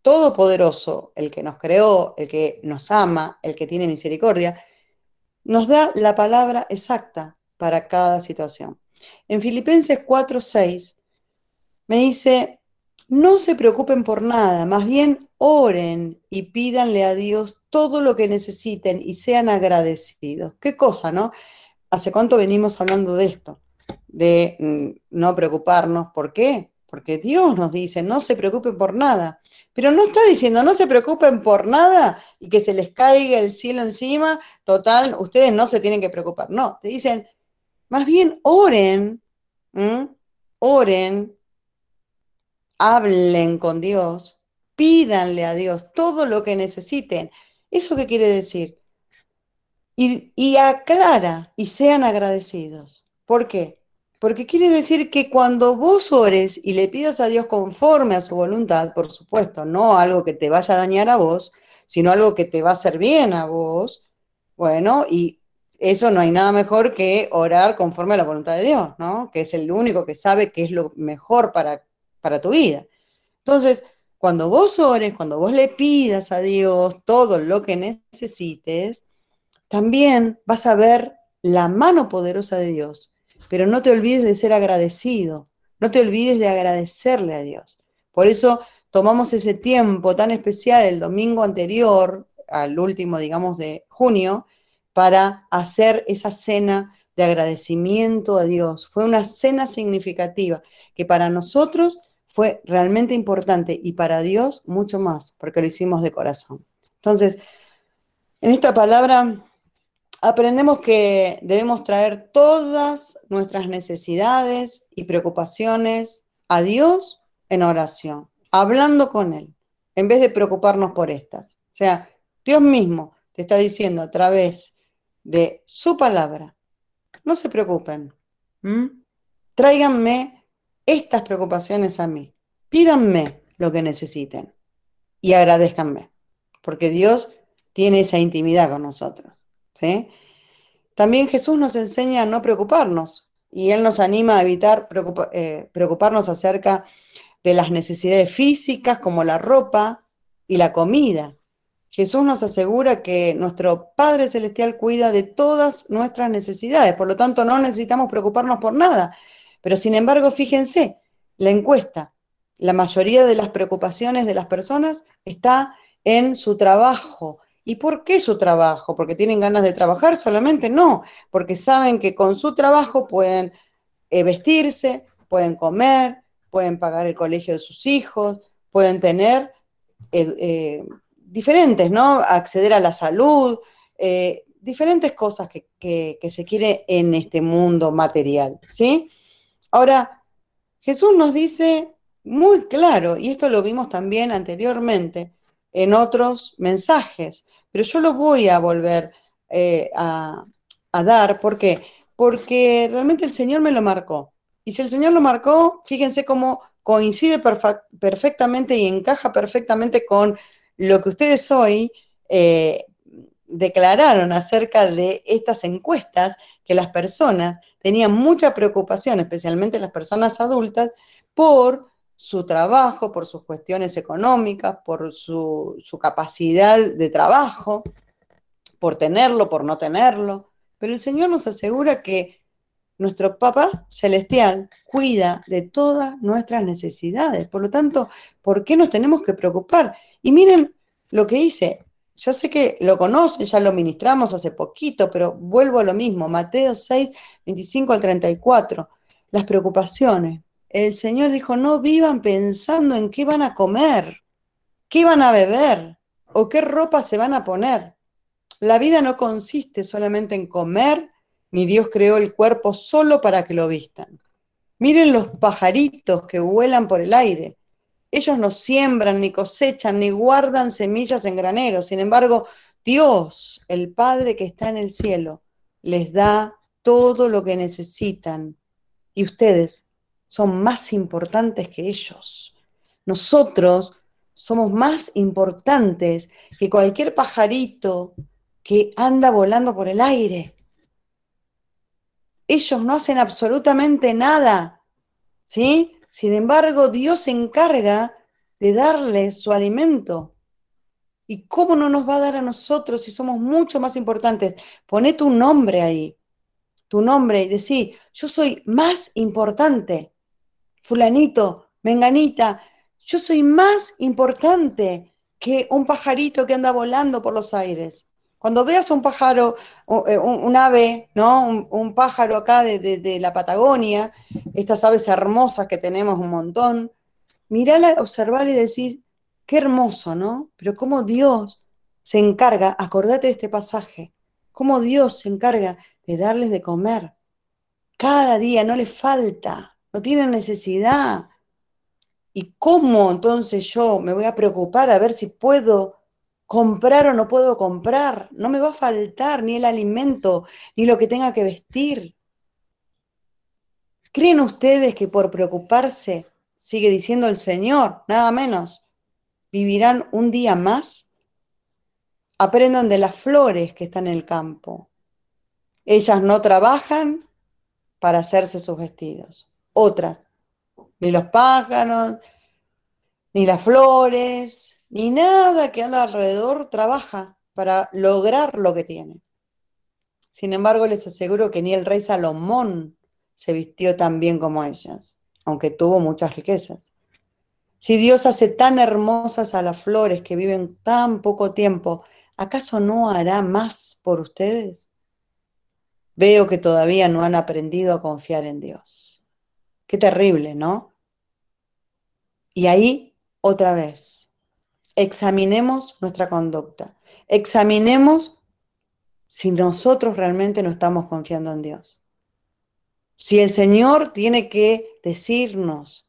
Todopoderoso, el que nos creó, el que nos ama, el que tiene misericordia, nos da la palabra exacta para cada situación. En Filipenses 4:6 me dice, no se preocupen por nada, más bien oren y pídanle a Dios todo lo que necesiten y sean agradecidos. Qué cosa, ¿no? ¿Hace cuánto venimos hablando de esto? De mm, no preocuparnos. ¿Por qué? porque Dios nos dice, no se preocupen por nada, pero no está diciendo, no se preocupen por nada y que se les caiga el cielo encima, total, ustedes no se tienen que preocupar, no, te dicen, más bien oren, oren, hablen con Dios, pídanle a Dios todo lo que necesiten. ¿Eso qué quiere decir? Y, y aclara y sean agradecidos. ¿Por qué? Porque quiere decir que cuando vos ores y le pidas a Dios conforme a su voluntad, por supuesto, no algo que te vaya a dañar a vos, sino algo que te va a hacer bien a vos, bueno, y eso no hay nada mejor que orar conforme a la voluntad de Dios, ¿no? Que es el único que sabe qué es lo mejor para, para tu vida. Entonces, cuando vos ores, cuando vos le pidas a Dios todo lo que necesites, también vas a ver la mano poderosa de Dios. Pero no te olvides de ser agradecido, no te olvides de agradecerle a Dios. Por eso tomamos ese tiempo tan especial el domingo anterior, al último, digamos, de junio, para hacer esa cena de agradecimiento a Dios. Fue una cena significativa que para nosotros fue realmente importante y para Dios mucho más, porque lo hicimos de corazón. Entonces, en esta palabra aprendemos que debemos traer todas nuestras necesidades y preocupaciones a Dios en oración, hablando con Él, en vez de preocuparnos por estas. O sea, Dios mismo te está diciendo a través de su palabra, no se preocupen, tráiganme estas preocupaciones a mí, pídanme lo que necesiten y agradezcanme, porque Dios tiene esa intimidad con nosotros. También Jesús nos enseña a no preocuparnos y Él nos anima a evitar eh, preocuparnos acerca de las necesidades físicas como la ropa y la comida. Jesús nos asegura que nuestro Padre Celestial cuida de todas nuestras necesidades, por lo tanto no necesitamos preocuparnos por nada. Pero sin embargo, fíjense, la encuesta, la mayoría de las preocupaciones de las personas está en su trabajo, ¿Y por qué su trabajo? ¿Porque tienen ganas de trabajar solamente? No, porque saben que con su trabajo pueden eh, vestirse, pueden comer, pueden pagar el colegio de sus hijos, pueden tener eh, diferentes, ¿no? Acceder a la salud, eh, diferentes cosas que, que se quiere en este mundo material, ¿sí? Ahora, Jesús nos dice muy claro, y esto lo vimos también anteriormente, en otros mensajes, pero yo lo voy a volver eh, a, dar. ¿Por qué? Porque realmente el Señor me lo marcó. Y si el Señor lo marcó, fíjense cómo coincide perfectamente y encaja perfectamente con lo que ustedes hoy eh, declararon acerca de estas encuestas, que las personas tenían mucha preocupación, especialmente las personas adultas, por su trabajo, por sus cuestiones económicas, por su, capacidad de trabajo, por tenerlo, por no tenerlo. Pero el Señor nos asegura que nuestro Papá Celestial cuida de todas nuestras necesidades. Por lo tanto, ¿por qué nos tenemos que preocupar? Y miren lo que dice. Ya sé que lo conocen, ya lo ministramos hace poquito, pero vuelvo a lo mismo. Mateo 6, 25 al 34. Las preocupaciones el Señor dijo, no vivan pensando en qué van a comer, qué van a beber o qué ropa se van a poner. La vida no consiste solamente en comer, ni Dios creó el cuerpo solo para que lo vistan. Miren los pajaritos que vuelan por el aire. Ellos no siembran, ni cosechan, ni guardan semillas en graneros. Sin embargo, Dios, el Padre que está en el cielo, les da todo lo que necesitan. Y ustedes son más importantes que ellos. Nosotros somos más importantes que cualquier pajarito que anda volando por el aire. Ellos no hacen absolutamente nada, ¿sí? Sin embargo, Dios se encarga de darles su alimento. ¿Y cómo no nos va a dar a nosotros si somos mucho más importantes? Poné tu nombre ahí, tu nombre y decí, yo soy más importante fulanito, menganita, yo soy más importante que un pajarito que anda volando por los aires. Cuando veas un pájaro, eh, un, ave, ¿no? Un, pájaro acá de, la Patagonia, estas aves hermosas que tenemos un montón, mirala, observar y decir, qué hermoso, ¿no? Pero cómo Dios se encarga, acordate de este pasaje, cómo Dios se encarga de darles de comer. Cada día no les falta no tienen necesidad. ¿Y cómo entonces yo me voy a preocupar a ver si puedo comprar o no puedo comprar? No me va a faltar ni el alimento, ni lo que tenga que vestir. ¿Creen ustedes que por preocuparse, sigue diciendo el Señor, nada menos, vivirán un día más? Aprendan de las flores que están en el campo. Ellas no trabajan para hacerse sus vestidos. Otras, ni los pájaros, ni las flores, ni nada que anda alrededor trabaja para lograr lo que tiene. Sin embargo, les aseguro que ni el rey Salomón se vistió tan bien como ellas, aunque tuvo muchas riquezas. Si Dios hace tan hermosas a las flores que viven tan poco tiempo, ¿acaso no hará más por ustedes? Veo que todavía no han aprendido a confiar en Dios. Qué terrible, ¿no? Y ahí, otra vez, examinemos nuestra conducta. Examinemos si nosotros realmente no estamos confiando en Dios. Si el Señor tiene que decirnos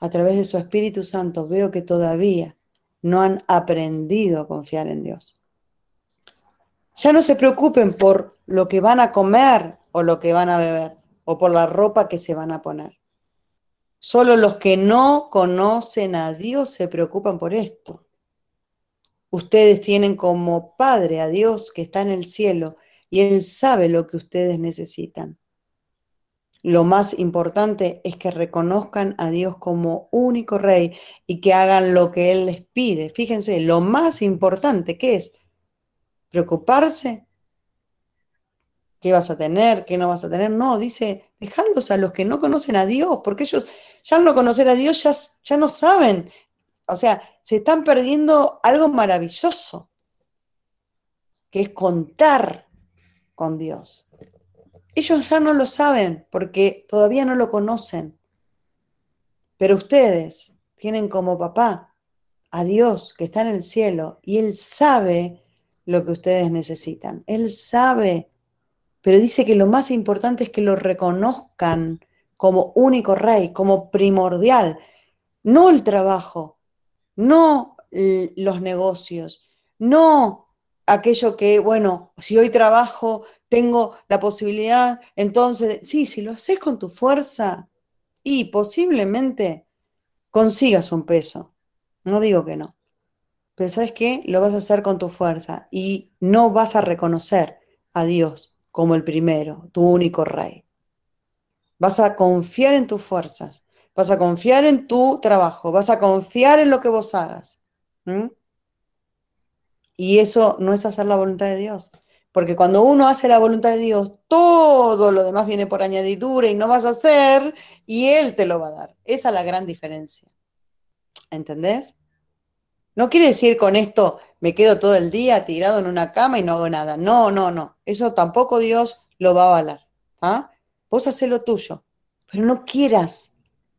a través de su Espíritu Santo, veo que todavía no han aprendido a confiar en Dios. Ya no se preocupen por lo que van a comer o lo que van a beber o por la ropa que se van a poner. Solo los que no conocen a Dios se preocupan por esto. Ustedes tienen como Padre a Dios que está en el cielo y Él sabe lo que ustedes necesitan. Lo más importante es que reconozcan a Dios como único rey y que hagan lo que Él les pide. Fíjense, lo más importante que es preocuparse qué vas a tener, qué no vas a tener. No, dice, dejadlos a los que no conocen a Dios, porque ellos ya al no conocer a Dios ya, ya no saben. O sea, se están perdiendo algo maravilloso, que es contar con Dios. Ellos ya no lo saben porque todavía no lo conocen. Pero ustedes tienen como papá a Dios que está en el cielo y Él sabe lo que ustedes necesitan. Él sabe, pero dice que lo más importante es que lo reconozcan como único rey, como primordial, no el trabajo, no los negocios, no aquello que, bueno, si hoy trabajo, tengo la posibilidad, entonces, sí, si lo haces con tu fuerza y posiblemente consigas un peso, no digo que no, pero ¿sabes qué? Lo vas a hacer con tu fuerza y no vas a reconocer a Dios como el primero, tu único rey. Vas a confiar en tus fuerzas, vas a confiar en tu trabajo, vas a confiar en lo que vos hagas. Y eso no es hacer la voluntad de Dios. Porque cuando uno hace la voluntad de Dios, todo lo demás viene por añadidura y no vas a hacer y Él te lo va a dar. Esa es la gran diferencia. ¿Entendés? No quiere decir con esto me quedo todo el día tirado en una cama y no hago nada. No, no, no. Eso tampoco Dios lo va a avalar. ¿ah? Vos hacés lo tuyo, pero no quieras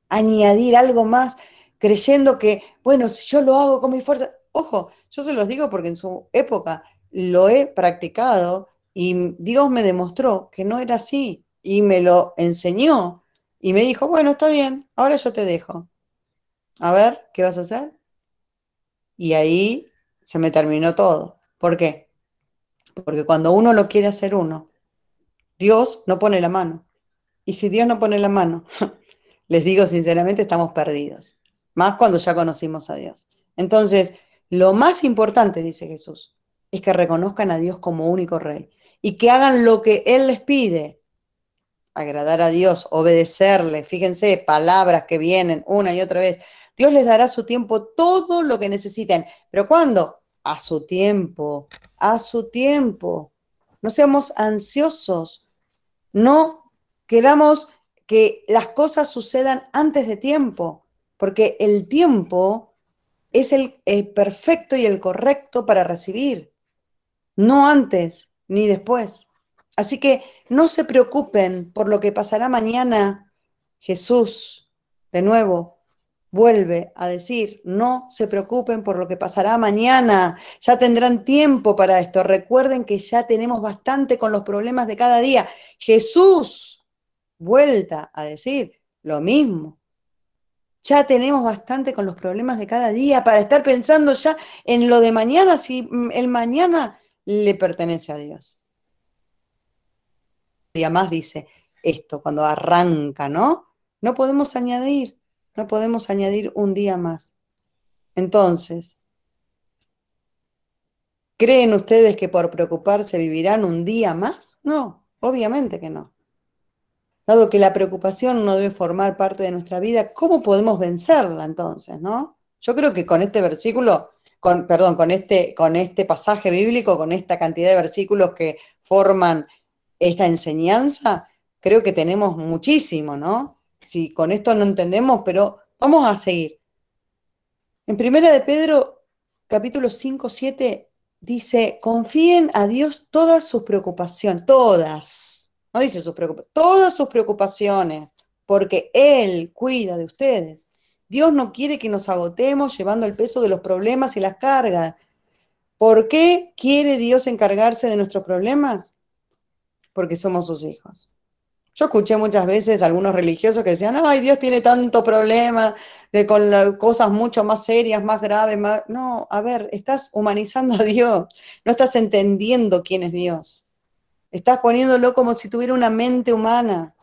añadir algo más creyendo que, bueno, si yo lo hago con mi fuerza. Ojo, yo se los digo porque en su época lo he practicado y Dios me demostró que no era así y me lo enseñó y me dijo, bueno, está bien, ahora yo te dejo. A ver, ¿qué vas a hacer? Y ahí se me terminó todo. ¿Por qué? Porque cuando uno lo quiere hacer uno, Dios no pone la mano. Y si Dios no pone la mano, [LAUGHS] les digo sinceramente, estamos perdidos. Más cuando ya conocimos a Dios. Entonces, lo más importante, dice Jesús, es que reconozcan a Dios como único rey y que hagan lo que Él les pide. Agradar a Dios, obedecerle. Fíjense, palabras que vienen una y otra vez. Dios les dará a su tiempo todo lo que necesiten. ¿Pero cuándo? A su tiempo, a su tiempo. No seamos ansiosos. No queramos que las cosas sucedan antes de tiempo, porque el tiempo es el, perfecto y el correcto para recibir, no antes ni después. Así que no se preocupen por lo que pasará mañana. Jesús, de nuevo, vuelve a decir, no se preocupen por lo que pasará mañana, ya tendrán tiempo para esto. Recuerden que ya tenemos bastante con los problemas de cada día. Jesús, vuelta a decir lo mismo. Ya tenemos bastante con los problemas de cada día para estar pensando ya en lo de mañana, si el mañana le pertenece a Dios. Y además dice esto, cuando arranca, ¿no? No podemos añadir no podemos añadir un día más. Entonces, ¿creen ustedes que por preocuparse vivirán un día más? No. Obviamente que no. Dado que la preocupación no debe formar parte de nuestra vida, ¿cómo podemos vencerla entonces, no? Yo creo que con este versículo, con, perdón, con este, con este pasaje bíblico, con esta cantidad de versículos que forman esta enseñanza, creo que tenemos muchísimo, ¿no? Si con esto no entendemos, pero vamos a seguir. En primera de Pedro, capítulo 5, 7, dice, confíen a Dios todas sus preocupaciones, todas, no dice sus preocupaciones, todas sus preocupaciones, porque Él cuida de ustedes. Dios no quiere que nos agotemos llevando el peso de los problemas y las cargas. ¿Por qué quiere Dios encargarse de nuestros problemas? Porque somos sus hijos. Yo escuché muchas veces a algunos religiosos que decían, ay, Dios tiene tanto problema de con cosas mucho más serias, más graves. Más... No, a ver, estás humanizando a Dios, no estás entendiendo quién es Dios. Estás poniéndolo como si tuviera una mente humana.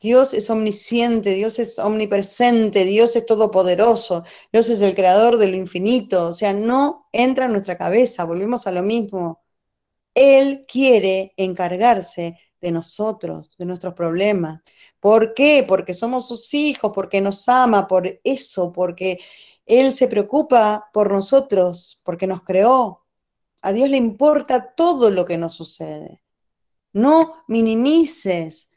Dios es omnisciente, Dios es omnipresente, Dios es todopoderoso, Dios es el creador de lo infinito. O sea, no entra en nuestra cabeza, volvemos a lo mismo. Él quiere encargarse de nosotros, de nuestros problemas. ¿Por qué? Porque somos sus hijos, porque nos ama, por eso, porque Él se preocupa por nosotros, porque nos creó. A Dios le importa todo lo que nos sucede. No minimices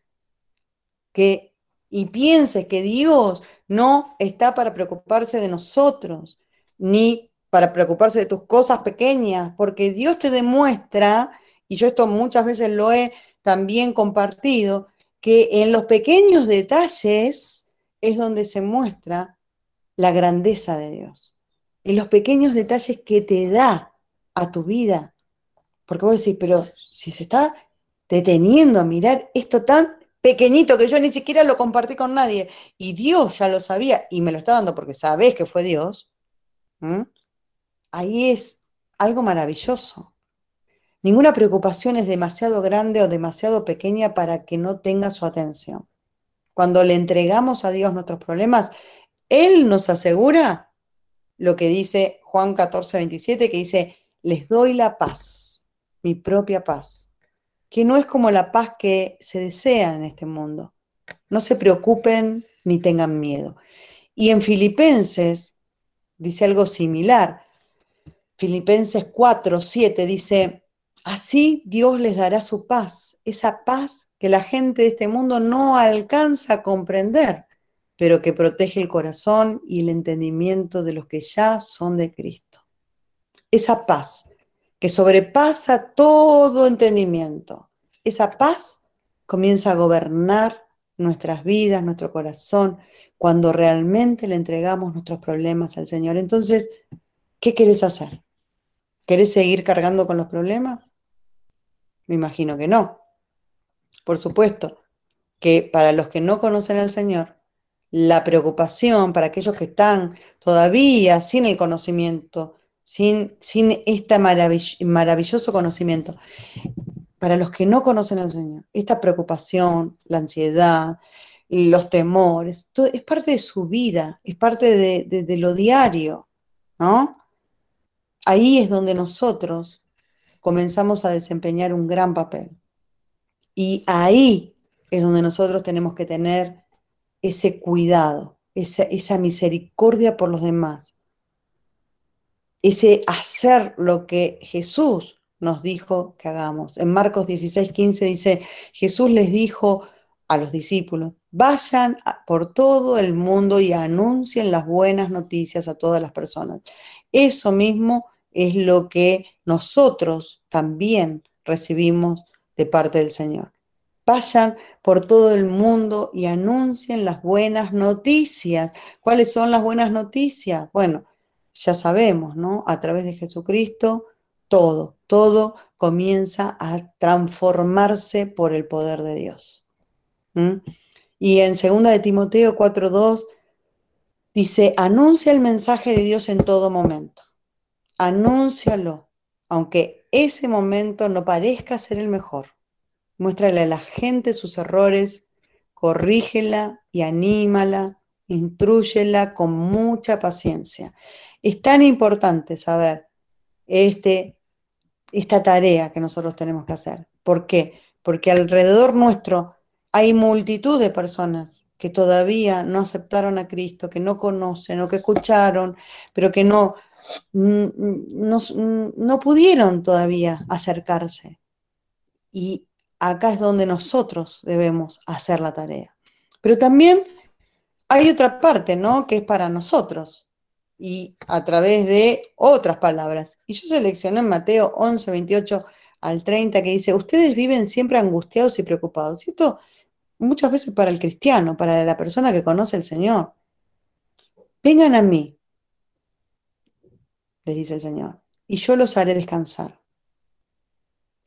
que y pienses que Dios no está para preocuparse de nosotros, ni para preocuparse de tus cosas pequeñas, porque Dios te demuestra, y yo esto muchas veces lo he también compartido, que en los pequeños detalles es donde se muestra la grandeza de Dios. En los pequeños detalles que te da a tu vida. Porque vos decís, pero si se está deteniendo a mirar esto tan pequeñito que yo ni siquiera lo compartí con nadie y Dios ya lo sabía y me lo está dando porque sabés que fue Dios, ahí es algo maravilloso. Ninguna preocupación es demasiado grande o demasiado pequeña para que no tenga su atención. Cuando le entregamos a Dios nuestros problemas, Él nos asegura lo que dice Juan 14, 27, que dice, les doy la paz, mi propia paz, que no es como la paz que se desea en este mundo. No se preocupen ni tengan miedo. Y en Filipenses dice algo similar. Filipenses 4, 7 dice, Así Dios les dará su paz, esa paz que la gente de este mundo no alcanza a comprender, pero que protege el corazón y el entendimiento de los que ya son de Cristo. Esa paz que sobrepasa todo entendimiento, esa paz comienza a gobernar nuestras vidas, nuestro corazón, cuando realmente le entregamos nuestros problemas al Señor. Entonces, ¿qué quieres hacer? ¿Querés seguir cargando con los problemas? Me imagino que no. Por supuesto que para los que no conocen al Señor, la preocupación para aquellos que están todavía sin el conocimiento, sin, sin este maravilloso conocimiento, para los que no conocen al Señor, esta preocupación, la ansiedad, los temores, es parte de su vida, es parte de, de lo diario, ¿no? Ahí es donde nosotros comenzamos a desempeñar un gran papel. Y ahí es donde nosotros tenemos que tener ese cuidado, esa, misericordia por los demás, ese hacer lo que Jesús nos dijo que hagamos. En Marcos 16, 15 dice, Jesús les dijo a los discípulos, vayan por todo el mundo y anuncien las buenas noticias a todas las personas. Eso mismo es lo que nosotros también recibimos de parte del Señor. Vayan por todo el mundo y anuncien las buenas noticias. ¿Cuáles son las buenas noticias? Bueno, ya sabemos, ¿no? A través de Jesucristo, todo, todo comienza a transformarse por el poder de Dios. Y en 2 de Timoteo 4.2 dice, anuncia el mensaje de Dios en todo momento anúncialo, aunque ese momento no parezca ser el mejor. Muéstrale a la gente sus errores, corrígela y anímala, instruyela con mucha paciencia. Es tan importante saber este, esta tarea que nosotros tenemos que hacer. ¿Por qué? porque alrededor nuestro hay multitud de personas que todavía no aceptaron a Cristo, que no conocen o que escucharon, pero que no, no, no pudieron todavía acercarse. Y acá es donde nosotros debemos hacer la tarea. Pero también hay otra parte, ¿no? Que es para nosotros y a través de otras palabras. Y yo seleccioné en Mateo 11, 28 al 30 que dice, ustedes viven siempre angustiados y preocupados. Y esto muchas veces para el cristiano, para la persona que conoce al Señor. Vengan a mí, les dice el Señor, y yo los haré descansar.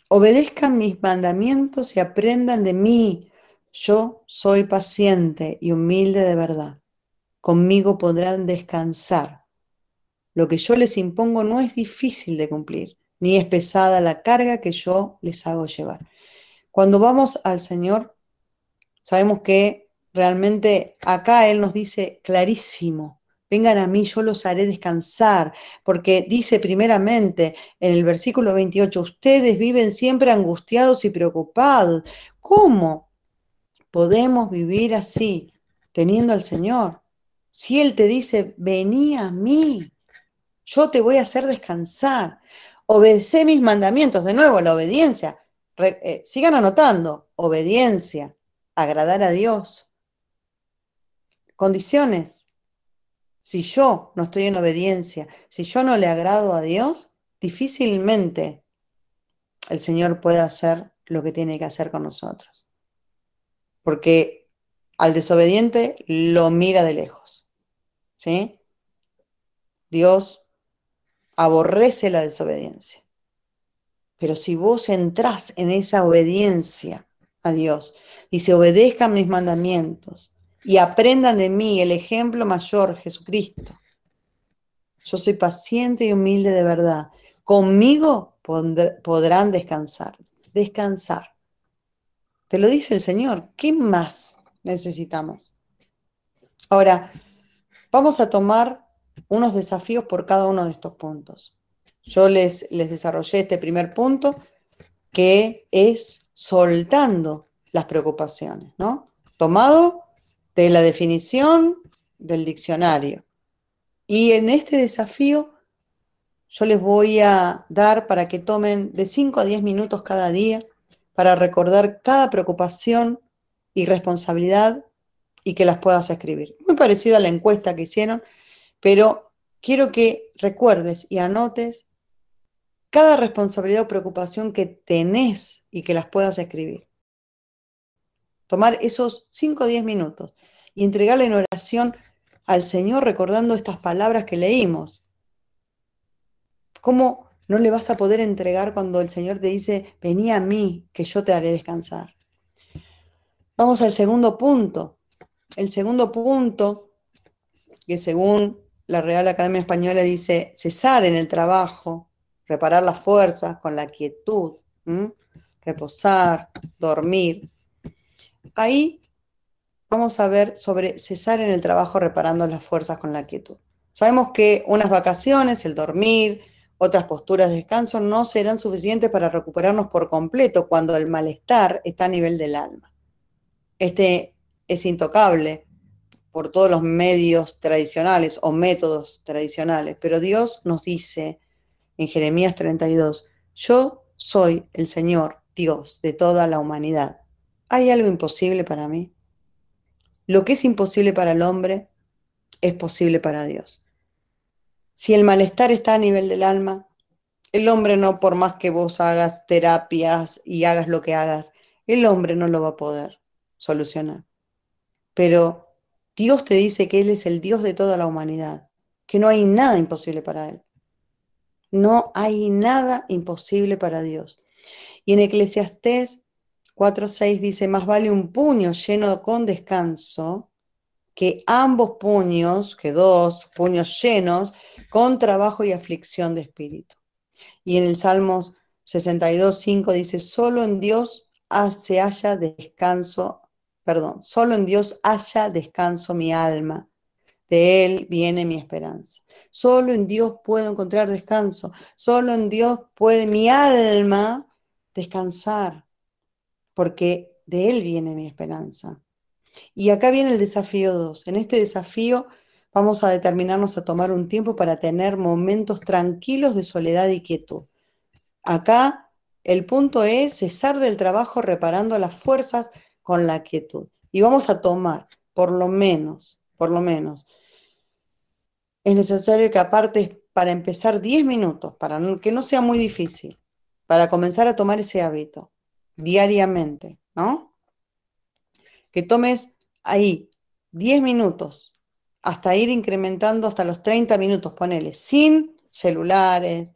Obedezcan mis mandamientos y aprendan de mí. Yo soy paciente y humilde de verdad. Conmigo podrán descansar. Lo que yo les impongo no es difícil de cumplir, ni es pesada la carga que yo les hago llevar. Cuando vamos al Señor, sabemos que realmente acá Él nos dice clarísimo, vengan a mí, yo los haré descansar, porque dice primeramente en el versículo 28, ustedes viven siempre angustiados y preocupados. ¿Cómo podemos vivir así teniendo al Señor? Si Él te dice, vení a mí, yo te voy a hacer descansar, obedece mis mandamientos, de nuevo, la obediencia. Eh, sigan anotando, obediencia, agradar a Dios. Condiciones, si yo no estoy en obediencia, si yo no le agrado a Dios, difícilmente el Señor puede hacer lo que tiene que hacer con nosotros. Porque al desobediente lo mira de lejos. ¿Sí? Dios aborrece la desobediencia. Pero si vos entrás en esa obediencia a Dios, dice, obedezcan mis mandamientos, y aprendan de mí el ejemplo mayor, Jesucristo. Yo soy paciente y humilde de verdad. Conmigo podrán descansar. Descansar. Te lo dice el Señor. ¿Qué más necesitamos? Ahora, vamos a tomar unos desafíos por cada uno de estos puntos. Yo les, les desarrollé este primer punto, que es soltando las preocupaciones, ¿no? Tomado de la definición del diccionario. Y en este desafío yo les voy a dar para que tomen de 5 a 10 minutos cada día para recordar cada preocupación y responsabilidad y que las puedas escribir. Muy parecida a la encuesta que hicieron, pero quiero que recuerdes y anotes cada responsabilidad o preocupación que tenés y que las puedas escribir. Tomar esos 5 o 10 minutos y entregarle en oración al Señor recordando estas palabras que leímos. ¿Cómo no le vas a poder entregar cuando el Señor te dice, vení a mí, que yo te haré descansar? Vamos al segundo punto. El segundo punto, que según la Real Academia Española dice, cesar en el trabajo, reparar las fuerzas con la quietud, reposar, dormir. Ahí vamos a ver sobre cesar en el trabajo reparando las fuerzas con la quietud. Sabemos que unas vacaciones, el dormir, otras posturas de descanso no serán suficientes para recuperarnos por completo cuando el malestar está a nivel del alma. Este es intocable por todos los medios tradicionales o métodos tradicionales, pero Dios nos dice en Jeremías 32, yo soy el Señor, Dios de toda la humanidad. ¿Hay algo imposible para mí? Lo que es imposible para el hombre es posible para Dios. Si el malestar está a nivel del alma, el hombre no, por más que vos hagas terapias y hagas lo que hagas, el hombre no lo va a poder solucionar. Pero Dios te dice que Él es el Dios de toda la humanidad, que no hay nada imposible para Él. No hay nada imposible para Dios. Y en Eclesiastés 4.6 dice, más vale un puño lleno con descanso que ambos puños, que dos puños llenos, con trabajo y aflicción de espíritu. Y en el Salmos 62.5 dice, solo en Dios se haya descanso, perdón, solo en Dios haya descanso mi alma. De Él viene mi esperanza. Solo en Dios puedo encontrar descanso. Solo en Dios puede mi alma descansar. porque de Él viene mi esperanza. Y acá viene el desafío 2. En este desafío vamos a determinarnos a tomar un tiempo para tener momentos tranquilos de soledad y quietud. Acá el punto es cesar del trabajo reparando las fuerzas con la quietud. Y vamos a tomar, por lo menos, por lo menos, es necesario que aparte para empezar 10 minutos, para que no sea muy difícil, para comenzar a tomar ese hábito diariamente, ¿no? Que tomes ahí 10 minutos hasta ir incrementando hasta los 30 minutos, ponele, sin celulares,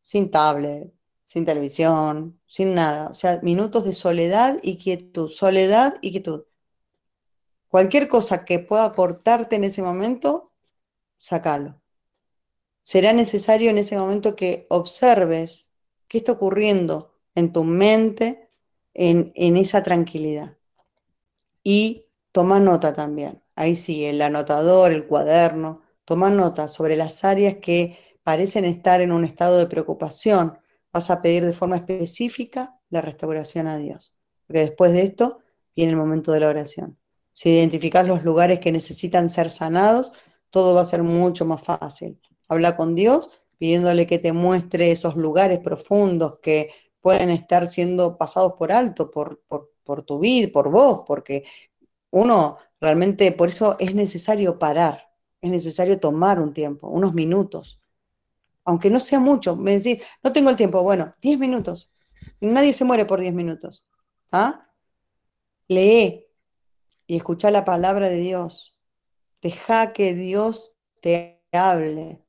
sin tablet, sin televisión, sin nada. O sea, minutos de soledad y quietud, soledad y quietud. Cualquier cosa que pueda cortarte en ese momento, sácalo. Será necesario en ese momento que observes qué está ocurriendo en tu mente, en, en esa tranquilidad. Y toma nota también. Ahí sí, el anotador, el cuaderno, toma nota sobre las áreas que parecen estar en un estado de preocupación. Vas a pedir de forma específica la restauración a Dios. Porque después de esto viene el momento de la oración. Si identificas los lugares que necesitan ser sanados, todo va a ser mucho más fácil. Habla con Dios pidiéndole que te muestre esos lugares profundos que pueden estar siendo pasados por alto por, por tu vida, por vos, porque uno realmente, por eso es necesario parar, es necesario tomar un tiempo, unos minutos. Aunque no sea mucho, me decís, no tengo el tiempo, bueno, 10 minutos. Nadie se muere por 10 minutos. ¿Ah? Lee y escucha la palabra de Dios. Deja que Dios te hable.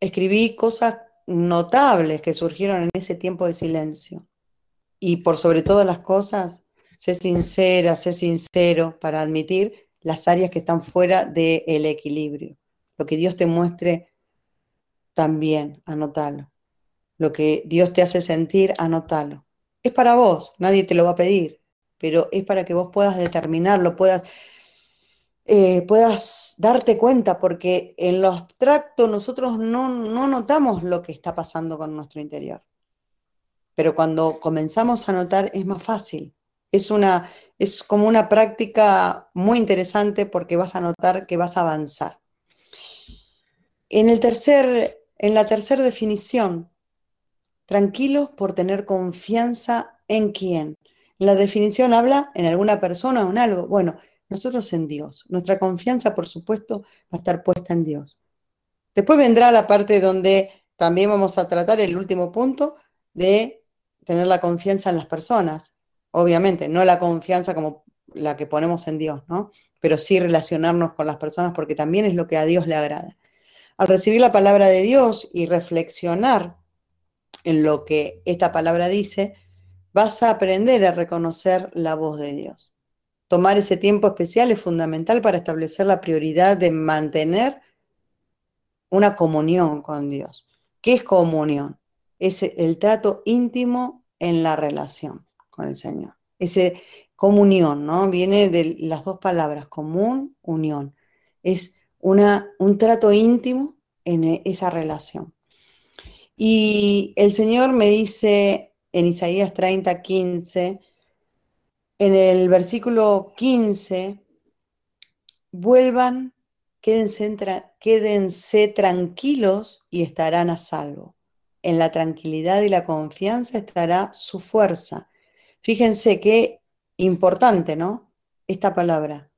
Escribí cosas notables que surgieron en ese tiempo de silencio. Y por sobre todas las cosas, sé sincera, sé sincero para admitir las áreas que están fuera del equilibrio. Lo que Dios te muestre también, anótalo. Lo que Dios te hace sentir, anótalo. Es para vos, nadie te lo va a pedir, pero es para que vos puedas determinarlo, puedas eh, puedas darte cuenta, porque en lo abstracto nosotros no, notamos lo que está pasando con nuestro interior. Pero cuando comenzamos a notar es más fácil. Es, una, es como una práctica muy interesante porque vas a notar que vas a avanzar. En, el tercer, en la tercera definición, tranquilos por tener confianza en quién. La definición habla en alguna persona o en algo. Bueno, nosotros en Dios. Nuestra confianza, por supuesto, va a estar puesta en Dios. Después vendrá la parte donde también vamos a tratar el último punto de tener la confianza en las personas. Obviamente, no la confianza como la que ponemos en Dios, ¿no? Pero sí relacionarnos con las personas porque también es lo que a Dios le agrada. Al recibir la palabra de Dios y reflexionar en lo que esta palabra dice, vas a aprender a reconocer la voz de Dios. Tomar ese tiempo especial es fundamental para establecer la prioridad de mantener una comunión con Dios. ¿Qué es comunión? Es el trato íntimo en la relación con el Señor. Ese comunión, ¿no? Viene de las dos palabras, común, unión. Es un trato íntimo en e, esa relación. Y el Señor me dice en Isaías 30, 15, en el versículo 15, vuelvan, quédense tranquilos y estarán a salvo. En la tranquilidad y la confianza estará su fuerza. Fíjense qué importante, ¿no? Esta palabra.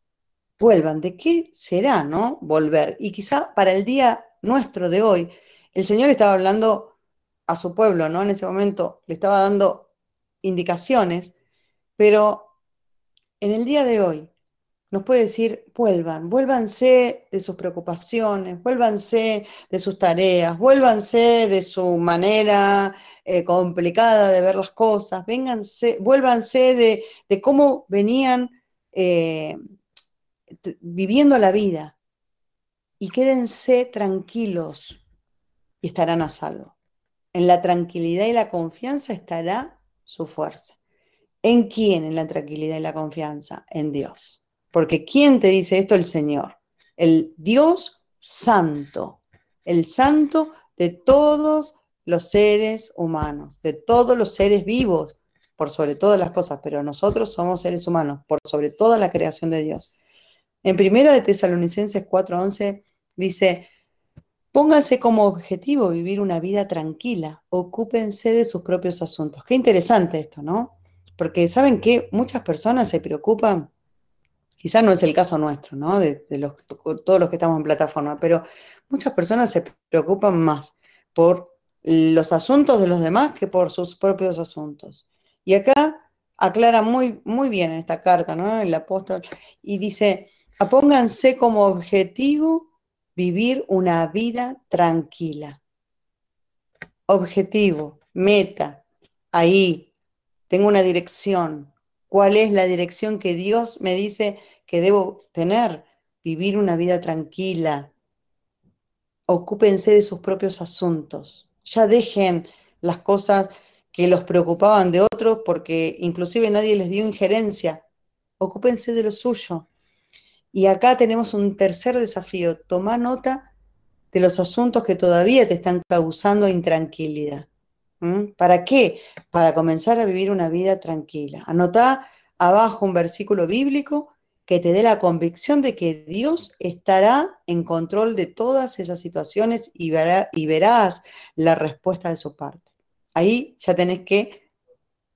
Vuelvan. ¿De qué será, no? Volver. Y quizá para el día nuestro de hoy, el Señor estaba hablando a su pueblo, ¿no? En ese momento le estaba dando indicaciones, pero en el día de hoy nos puede decir, vuelvan, vuélvanse de sus preocupaciones, vuélvanse de sus tareas, vuélvanse de su manera eh, complicada de ver las cosas, vénganse, vuélvanse de, cómo venían eh, viviendo la vida y quédense tranquilos y estarán a salvo. En la tranquilidad y la confianza estará su fuerza. ¿En quién? En la tranquilidad y la confianza, en Dios. Porque ¿quién te dice esto? El Señor. El Dios santo. El santo de todos los seres humanos, de todos los seres vivos. por sobre todas las cosas, pero nosotros somos seres humanos, por sobre toda la creación de Dios. En primera de Tesalonicenses 4:11 dice, pónganse como objetivo vivir una vida tranquila, ocúpense de sus propios asuntos. Qué interesante esto, ¿no? Porque saben que muchas personas se preocupan, quizás no es el caso nuestro, ¿no? De, todos los que estamos en plataforma, pero muchas personas se preocupan más por los asuntos de los demás que por sus propios asuntos. Y acá aclara muy, muy bien en esta carta, ¿no? El apóstol, y dice, apónganse como objetivo vivir una vida tranquila. Objetivo, meta, ahí, tengo una dirección. ¿Cuál es la dirección que Dios me dice que debo tener? Vivir una vida tranquila. Ocúpense de sus propios asuntos. Ya dejen las cosas que los preocupaban de otros porque inclusive nadie les dio injerencia. Ocúpense de lo suyo. Y acá tenemos un tercer desafío. Toma nota de los asuntos que todavía te están causando intranquilidad. ¿Para qué? Para comenzar a vivir una vida tranquila. Anota abajo un versículo bíblico que te dé la convicción de que Dios estará en control de todas esas situaciones y, y verás la respuesta de su parte. Ahí ya tenés que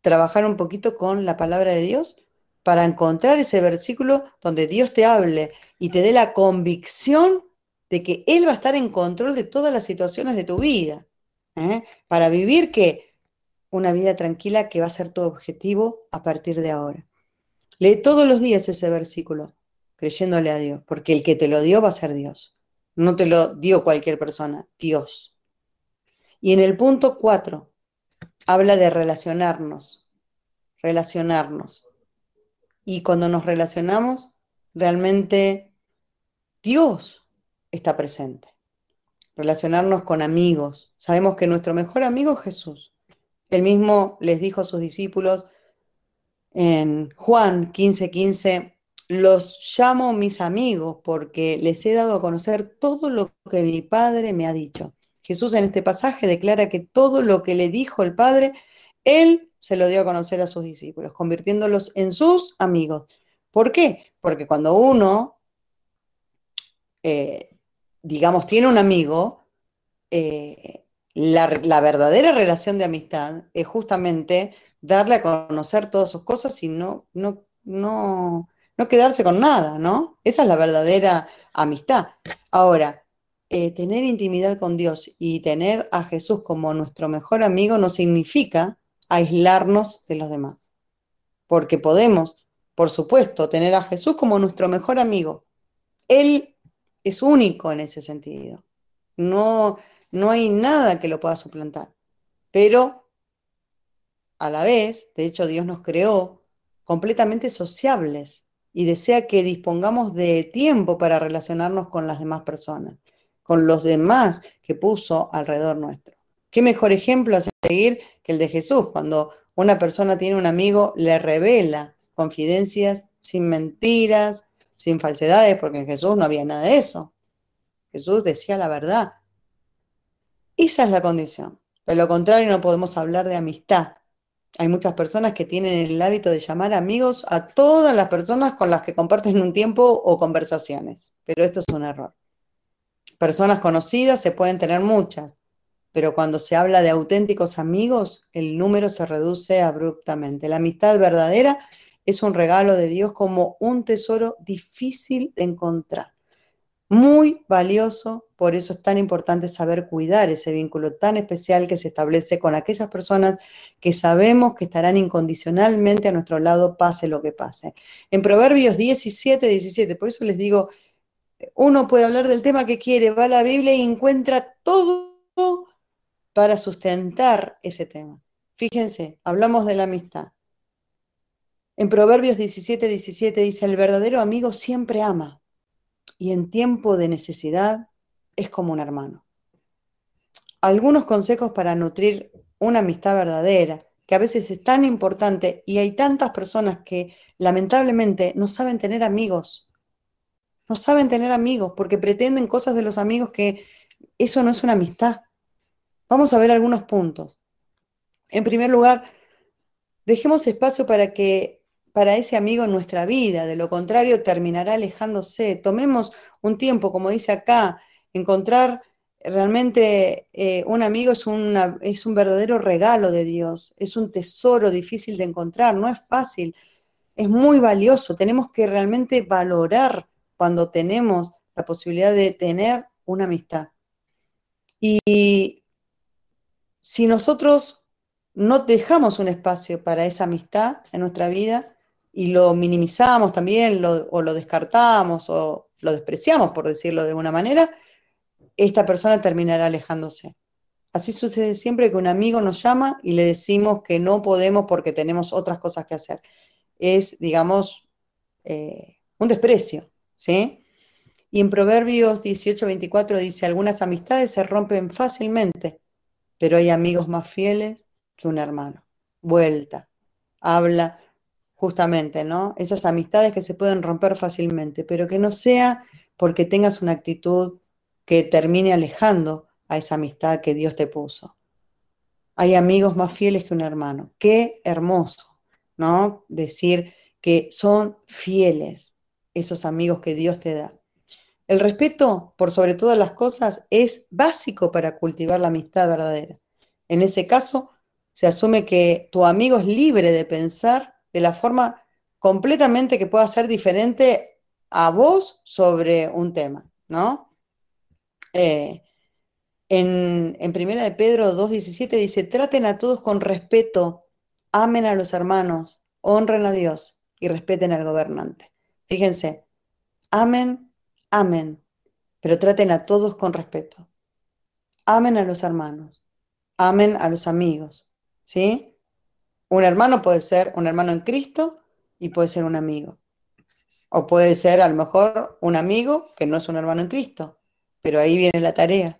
trabajar un poquito con la palabra de Dios para encontrar ese versículo donde Dios te hable y te dé la convicción de que Él va a estar en control de todas las situaciones de tu vida. ¿eh? Para vivir que una vida tranquila que va a ser tu objetivo a partir de ahora. Lee todos los días ese versículo, creyéndole a Dios, porque el que te lo dio va a ser Dios. No te lo dio cualquier persona, Dios. Y en el punto 4 habla de relacionarnos, relacionarnos. Y cuando nos relacionamos, realmente Dios está presente. Relacionarnos con amigos. Sabemos que nuestro mejor amigo es Jesús. Él mismo les dijo a sus discípulos en Juan 15:15, 15, los llamo mis amigos porque les he dado a conocer todo lo que mi Padre me ha dicho. Jesús en este pasaje declara que todo lo que le dijo el Padre, Él se lo dio a conocer a sus discípulos, convirtiéndolos en sus amigos. ¿Por qué? Porque cuando uno, eh, digamos, tiene un amigo, eh, la, verdadera relación de amistad es justamente darle a conocer todas sus cosas y no, no, no, no quedarse con nada, ¿no? Esa es la verdadera amistad. Ahora, eh, tener intimidad con Dios y tener a Jesús como nuestro mejor amigo no significa aislarnos de los demás. Porque podemos, por supuesto, tener a Jesús como nuestro mejor amigo. Él es único en ese sentido. No, no hay nada que lo pueda suplantar. Pero a la vez, de hecho, Dios nos creó completamente sociables y desea que dispongamos de tiempo para relacionarnos con las demás personas, con los demás que puso alrededor nuestro. ¿Qué mejor ejemplo a seguir que el de Jesús, cuando una persona tiene un amigo, le revela confidencias sin mentiras, sin falsedades, porque en Jesús no había nada de eso. Jesús decía la verdad. Esa es la condición. De lo contrario, no podemos hablar de amistad. Hay muchas personas que tienen el hábito de llamar amigos a todas las personas con las que comparten un tiempo o conversaciones, pero esto es un error. Personas conocidas se pueden tener muchas, pero cuando se habla de auténticos amigos, el número se reduce abruptamente. La amistad verdadera es un regalo de Dios como un tesoro difícil de encontrar. Muy valioso, por eso es tan importante saber cuidar ese vínculo tan especial que se establece con aquellas personas que sabemos que estarán incondicionalmente a nuestro lado, pase lo que pase. En Proverbios 17, 17, por eso les digo, uno puede hablar del tema que quiere, va a la Biblia y encuentra todo para sustentar ese tema. Fíjense, hablamos de la amistad. En Proverbios 17, 17 dice, el verdadero amigo siempre ama y en tiempo de necesidad es como un hermano. Algunos consejos para nutrir una amistad verdadera, que a veces es tan importante y hay tantas personas que lamentablemente no saben tener amigos. No saben tener amigos porque pretenden cosas de los amigos que eso no es una amistad. Vamos a ver algunos puntos. En primer lugar, Dejemos espacio para que para ese amigo en nuestra vida, de lo contrario terminará alejándose. Tomemos un tiempo, como dice acá, encontrar realmente eh, un amigo es, es un verdadero regalo de Dios, es un tesoro difícil de encontrar, no es fácil, es muy valioso, tenemos que realmente valorar cuando tenemos la posibilidad de tener una amistad. Y si nosotros no dejamos un espacio para esa amistad en nuestra vida y lo minimizamos también o lo descartamos o lo despreciamos, por decirlo de alguna manera, esta persona terminará alejándose. Así sucede siempre que un amigo nos llama y le decimos que no podemos porque tenemos otras cosas que hacer. Es, digamos, eh, un desprecio, ¿sí? Y en Proverbios 18, 24 dice, algunas amistades se rompen fácilmente, pero hay amigos más fieles que un hermano. Vuelta, habla justamente, ¿no? Esas amistades que se pueden romper fácilmente, pero que no sea porque tengas una actitud que termine alejando a esa amistad que Dios te puso. Hay amigos más fieles que un hermano. Qué hermoso, ¿no? Decir que son fieles esos amigos que Dios te da. El respeto, por sobre todas las cosas, es básico para cultivar la amistad verdadera. En ese caso, se asume que tu amigo es libre de pensar de la forma completamente que pueda ser diferente a vos sobre un tema, ¿no? Eh, en, en Primera de Pedro 2.17 dice, traten a todos con respeto, amen a los hermanos, honren a Dios y respeten al gobernante. Fíjense, amen Amen, pero traten a todos con respeto. Amen a los hermanos, amen a los amigos, ¿sí? Un hermano puede ser un hermano en Cristo y puede ser un amigo. O puede ser a lo mejor un amigo que no es un hermano en Cristo, pero ahí viene la tarea.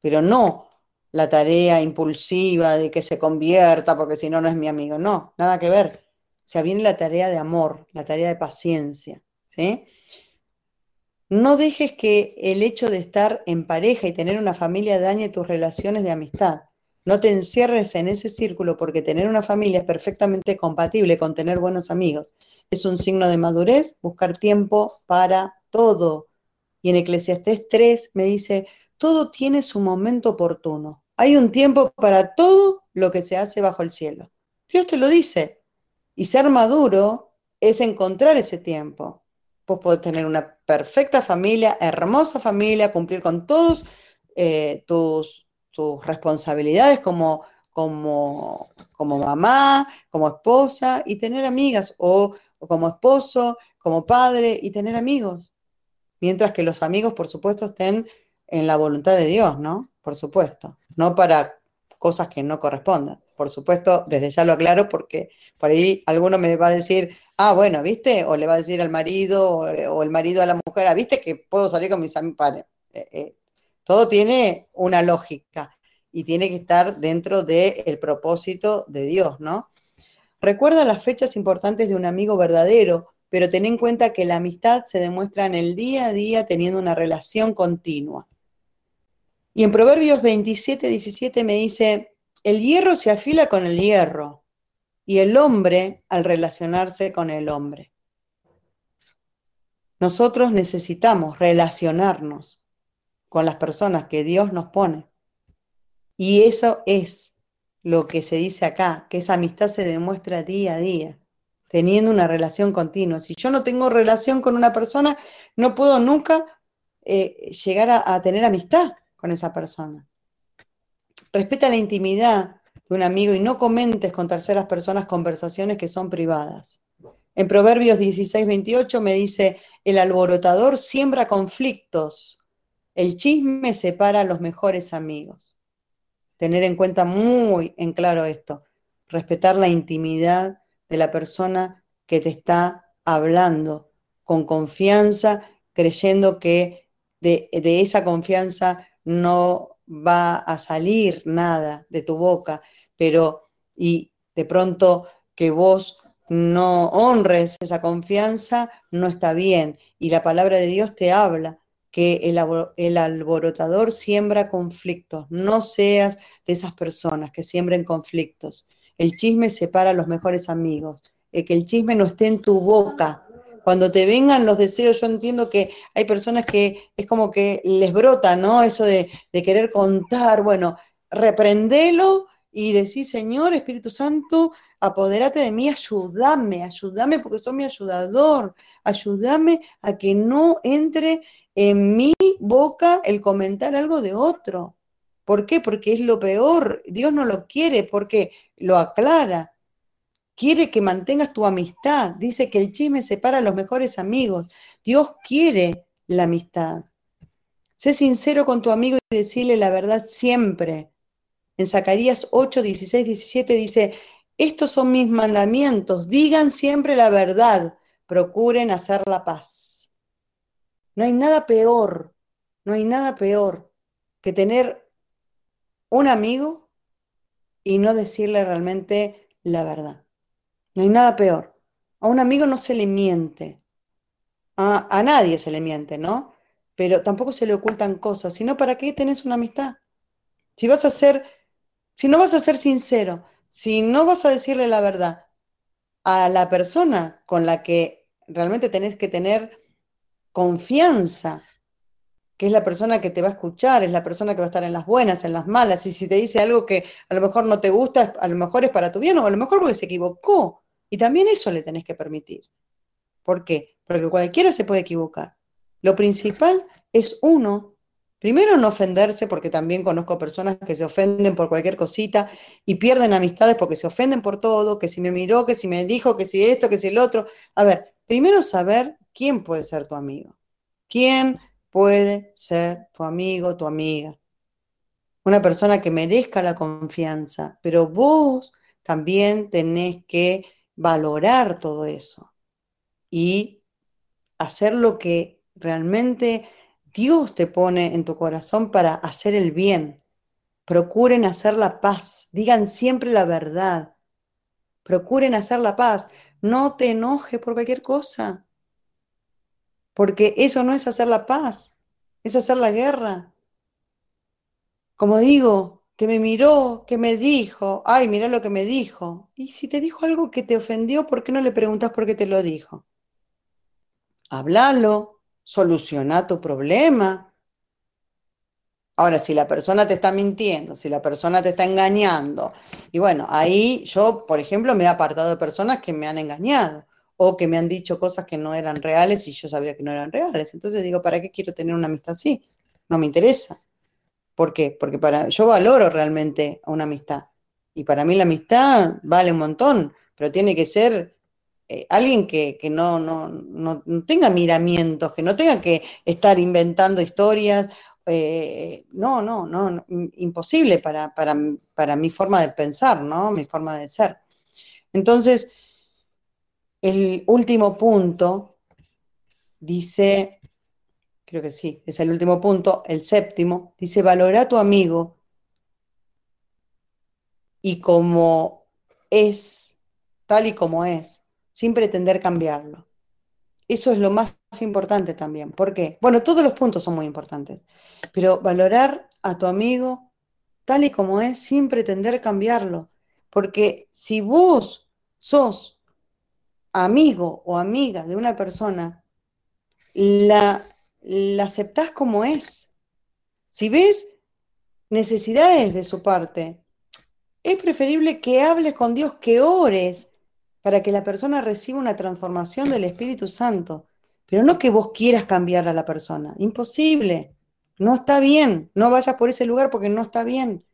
Pero no la tarea impulsiva de que se convierta porque si no, no es mi amigo. No, nada que ver. O sea, viene la tarea de amor, la tarea de paciencia, ¿sí? No dejes que el hecho de estar en pareja y tener una familia dañe tus relaciones de amistad. No te encierres en ese círculo porque tener una familia es perfectamente compatible con tener buenos amigos. Es un signo de madurez buscar tiempo para todo. Y en Eclesiastés 3 me dice, todo tiene su momento oportuno. Hay un tiempo para todo lo que se hace bajo el cielo. Dios te lo dice. Y ser maduro es encontrar ese tiempo. Vos podés tener una perfecta familia, hermosa familia, cumplir con todas eh, tus, tus, responsabilidades como, como, como, mamá, como esposa y tener amigas o, como esposo, como padre y tener amigos. Mientras que los amigos, por supuesto, estén en la voluntad de Dios, ¿no? Por supuesto. No para cosas que no correspondan. Por supuesto, desde ya lo aclaro porque por ahí alguno me va a decir, ah, bueno, ¿viste? O le va a decir al marido o, el marido a la mujer, ah, ¿viste que puedo salir con mis amigos? Eh, eh, todo tiene una lógica y tiene que estar dentro del propósito de Dios, ¿no? Recuerda las fechas importantes de un amigo verdadero, pero ten en cuenta que la amistad se demuestra en el día a día teniendo una relación continua. Y en Proverbios 27, 17 me dice, el hierro se afila con el hierro, y el hombre al relacionarse con el hombre. Nosotros necesitamos relacionarnos con las personas que Dios nos pone. Y eso es lo que se dice acá, que esa amistad se demuestra día a día, teniendo una relación continua. Si yo no tengo relación con una persona, no puedo nunca eh, llegar a, a tener amistad con esa persona. Respeta la intimidad de un amigo y no comentes con terceras personas conversaciones que son privadas. En Proverbios 16, 28 me dice, el alborotador siembra conflictos, el chisme separa a los mejores amigos. Tener en cuenta muy en claro esto, respetar la intimidad de la persona que te está hablando con confianza, creyendo que de, de esa confianza no va a salir nada de tu boca, pero y de pronto que vos no honres esa confianza, no está bien. Y la palabra de Dios te habla que el, alborotador siembra conflictos. No seas de esas personas que siembren conflictos. el chisme separa a los mejores amigos. Que el chisme no esté en tu boca. Cuando te vengan los deseos, yo entiendo que hay personas que es como que les brota, ¿no? Eso de, querer contar. Bueno, reprendelo y decir, Señor Espíritu Santo, apodérate de mí, ayúdame, ayúdame porque soy mi ayudador, ayúdame a que no entre en mi boca el comentar algo de otro. ¿Por qué? Porque es lo peor. Dios no lo quiere porque lo aclara. Quiere que mantengas tu amistad. Dice que el chisme separa a los mejores amigos. Dios quiere la amistad. Sé sincero con tu amigo y decirle la verdad siempre. En Zacarías 8, 16, 17 dice, estos son mis mandamientos, digan siempre la verdad, procuren hacer la paz. No hay nada peor, no hay nada peor que tener un amigo y no decirle realmente la verdad. No hay nada peor. A un amigo no se le miente. A, a nadie se le miente, ¿no? Pero tampoco se le ocultan cosas, sino para qué tenés una amistad. Si vas a ser, si no vas a ser sincero, si no vas a decirle la verdad a la persona con la que realmente tenés que tener confianza, que es la persona que te va a escuchar, es la persona que va a estar en las buenas, en las malas, y si te dice algo que a lo mejor no te gusta, a lo mejor es para tu bien o a lo mejor porque se equivocó. Y también eso le tenés que permitir. ¿Por qué? Porque cualquiera se puede equivocar. Lo principal es uno Primero, no ofenderse, porque también conozco personas que se ofenden por cualquier cosita y pierden amistades porque se ofenden por todo, que si me miró, que si me dijo, que si esto, que si el otro. A ver, primero saber quién puede ser tu amigo. ¿Quién puede ser tu amigo, tu amiga? Una persona que merezca la confianza, pero vos también tenés que valorar todo eso y hacer lo que realmente Dios te pone en tu corazón para hacer el bien. Procuren hacer la paz. Digan siempre la verdad. Procuren hacer la paz. No te enojes por cualquier cosa. Porque eso no es hacer la paz. Es hacer la guerra. Como digo, que me miró, que me dijo, ay, mira lo que me dijo. Y si te dijo algo que te ofendió, ¿por qué no le preguntas por qué te lo dijo? Háblalo, soluciona tu problema. Ahora, si la persona te está mintiendo, si la persona te está engañando, y bueno, ahí yo, por ejemplo, me he apartado de personas que me han engañado o que me han dicho cosas que no eran reales y yo sabía que no eran reales. Entonces digo, ¿para qué quiero tener una amistad así? No me interesa. ¿Por qué? Porque para, yo valoro realmente una amistad. Y para mí la amistad vale un montón, pero tiene que ser eh, alguien que, no, no, tenga miramientos, que no tenga que estar inventando historias. Eh, no, no, no, imposible para, para, mi forma de pensar, ¿no? Mi forma de ser. Entonces, el último punto dice, creo que sí, es el último punto, el séptimo, dice, valora a tu amigo y como es, tal y como es, sin pretender cambiarlo. Eso es lo más importante también. ¿Por qué? Bueno, todos los puntos son muy importantes, pero valorar a tu amigo tal y como es sin pretender cambiarlo. Porque si vos sos amigo o amiga de una persona, la, la aceptás como es. Si ves necesidades de su parte, es preferible que hables con Dios, que ores, para que la persona reciba una transformación del Espíritu Santo, pero no que vos quieras cambiar a la persona. Imposible. No está bien. No vayas por ese lugar porque no está bien.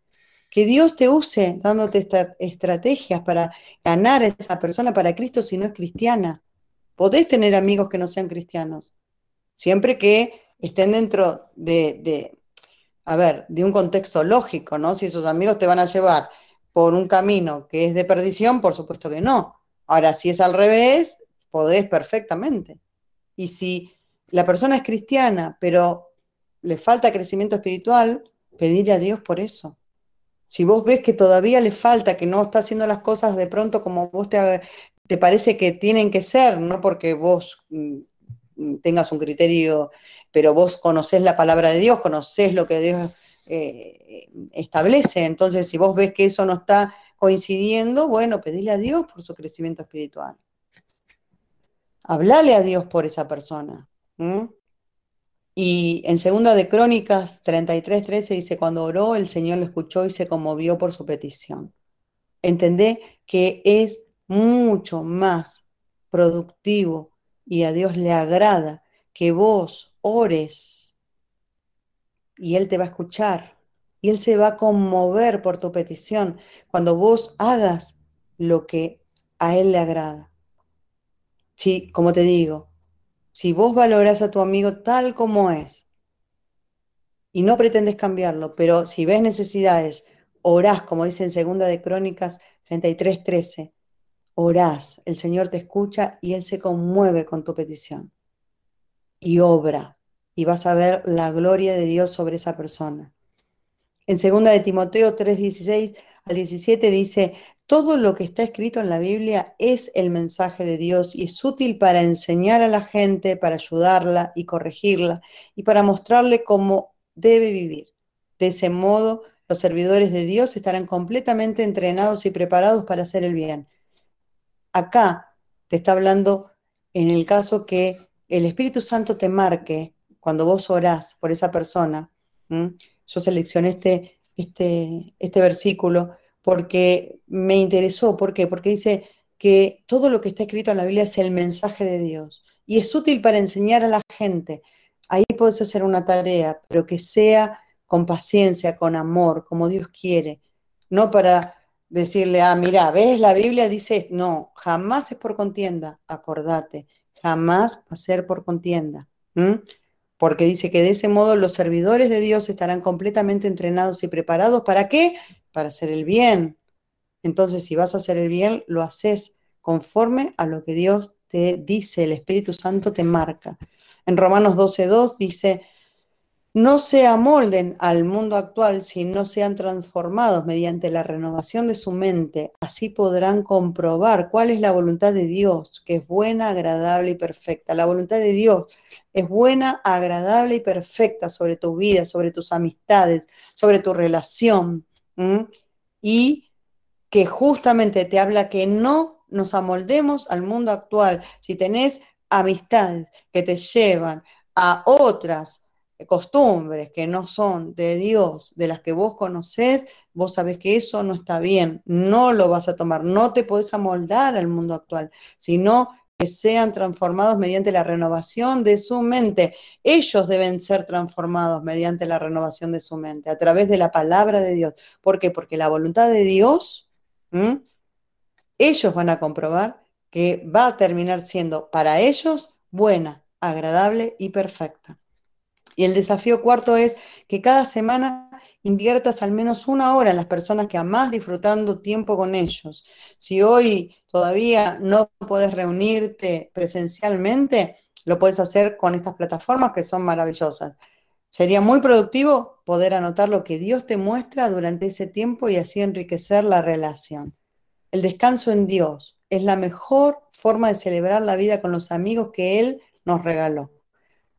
Que Dios te use dándote estrategias para ganar a esa persona para Cristo si no es cristiana. Podés tener amigos que no sean cristianos, siempre que estén dentro de, de, a ver, de un contexto lógico, ¿no? Si esos amigos te van a llevar por un camino que es de perdición, por supuesto que no. Ahora, si es al revés, podés perfectamente. Y si la persona es cristiana, pero le falta crecimiento espiritual, pedirle a Dios por eso. Si vos ves que todavía le falta, que no está haciendo las cosas de pronto como vos te, te parece que tienen que ser, no porque vos mm, tengas un criterio, pero vos conocés la palabra de Dios, conocés lo que Dios eh, establece. Entonces, si vos ves que eso no está coincidiendo, bueno, pedirle a Dios por su crecimiento espiritual. Hablale a Dios por esa persona. Y en segunda de Crónicas 33, 13 dice, cuando oró, el Señor lo escuchó y se conmovió por su petición. Entendé que es mucho más productivo y a Dios le agrada que vos ores y Él te va a escuchar y Él se va a conmover por tu petición cuando vos hagas lo que a Él le agrada. Sí, como te digo, si vos valorás a tu amigo tal como es y no pretendes cambiarlo, pero si ves necesidades, orás, como dice en Segunda de Crónicas 33, 13, orás, el Señor te escucha y Él se conmueve con tu petición y obra y vas a ver la gloria de Dios sobre esa persona. En segunda de Timoteo 3, 16 al 17 dice, todo lo que está escrito en la Biblia es el mensaje de Dios y es útil para enseñar a la gente, para ayudarla y corregirla y para mostrarle cómo debe vivir. De ese modo, los servidores de Dios estarán completamente entrenados y preparados para hacer el bien. Acá te está hablando en el caso que el Espíritu Santo te marque cuando vos orás por esa persona. Yo seleccioné este, este, este versículo porque me interesó. ¿Por qué? Porque dice que todo lo que está escrito en la Biblia es el mensaje de Dios y es útil para enseñar a la gente. Ahí puedes hacer una tarea, pero que sea con paciencia, con amor, como Dios quiere, no para decirle, ah, mira, ves, la Biblia dice, no, jamás es por contienda, acordate, jamás ser por contienda. Porque dice que de ese modo los servidores de Dios estarán completamente entrenados y preparados. ¿Para qué? para hacer el bien. Entonces, si vas a hacer el bien, lo haces conforme a lo que Dios te dice, el Espíritu Santo te marca. En Romanos 12.2 dice, no se amolden al mundo actual si no sean transformados mediante la renovación de su mente. Así podrán comprobar cuál es la voluntad de Dios, que es buena, agradable y perfecta. La voluntad de Dios es buena, agradable y perfecta sobre tu vida, sobre tus amistades, sobre tu relación y que justamente te habla que no nos amoldemos al mundo actual. Si tenés amistades que te llevan a otras costumbres que no son de Dios, de las que vos conocés, vos sabés que eso no está bien, no lo vas a tomar, no te podés amoldar al mundo actual, sino que sean transformados mediante la renovación de su mente. Ellos deben ser transformados mediante la renovación de su mente, a través de la palabra de Dios. ¿Por qué? Porque la voluntad de Dios, ellos van a comprobar que va a terminar siendo para ellos buena, agradable y perfecta. Y el desafío cuarto es que cada semana inviertas al menos una hora en las personas que amás disfrutando tiempo con ellos. Si hoy todavía no puedes reunirte presencialmente, lo puedes hacer con estas plataformas que son maravillosas. Sería muy productivo poder anotar lo que Dios te muestra durante ese tiempo y así enriquecer la relación. El descanso en Dios es la mejor forma de celebrar la vida con los amigos que Él nos regaló.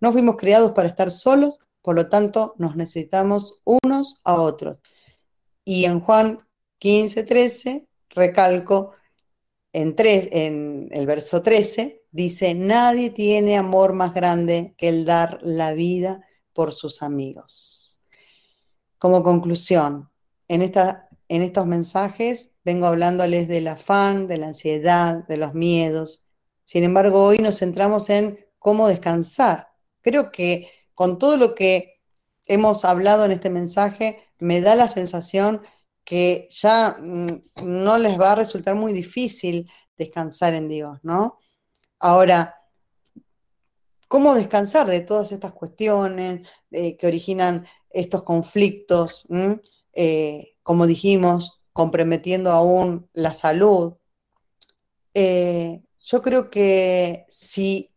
No fuimos criados para estar solos, por lo tanto, nos necesitamos unos a otros. Y en Juan 15, 13, recalco, en, en el verso 13, dice, nadie tiene amor más grande que el dar la vida por sus amigos. Como conclusión, en, esta, en estos mensajes vengo hablándoles del afán, de la ansiedad, de los miedos. Sin embargo, hoy nos centramos en cómo descansar. Creo que con todo lo que hemos hablado en este mensaje, me da la sensación que ya mm, no les va a resultar muy difícil descansar en Dios, ¿no? Ahora, ¿cómo descansar de todas estas cuestiones que originan estos conflictos? Eh, como dijimos, comprometiendo aún la salud. Eh, yo creo que si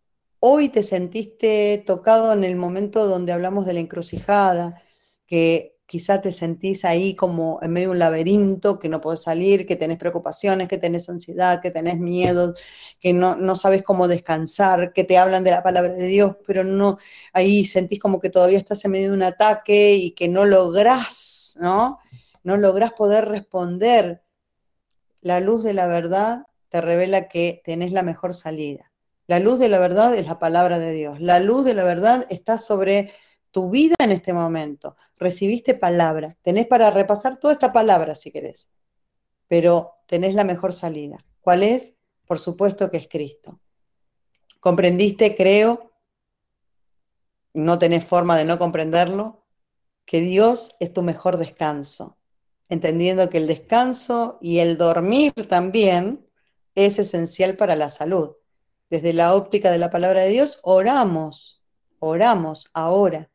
hoy te sentiste tocado en el momento donde hablamos de la encrucijada, que quizá te sentís ahí como en medio de un laberinto, que no puedes salir, que tenés preocupaciones, que tenés ansiedad, que tenés miedo, que no, no sabes cómo descansar, que te hablan de la palabra de Dios, pero no, ahí sentís como que todavía estás en medio de un ataque y que no lográs, ¿no? No lográs poder responder la luz de la verdad te revela que tenés la mejor salida. La luz de la verdad es la palabra de Dios. La luz de la verdad está sobre tu vida en este momento. Recibiste palabra. Tenés para repasar toda esta palabra si querés. Pero tenés la mejor salida. ¿Cuál es? Por supuesto que es Cristo. ¿Comprendiste, creo? No tenés forma de no comprenderlo. Que Dios es tu mejor descanso. Entendiendo que el descanso y el dormir también es esencial para la salud. Desde la óptica de la palabra de Dios, oramos, oramos ahora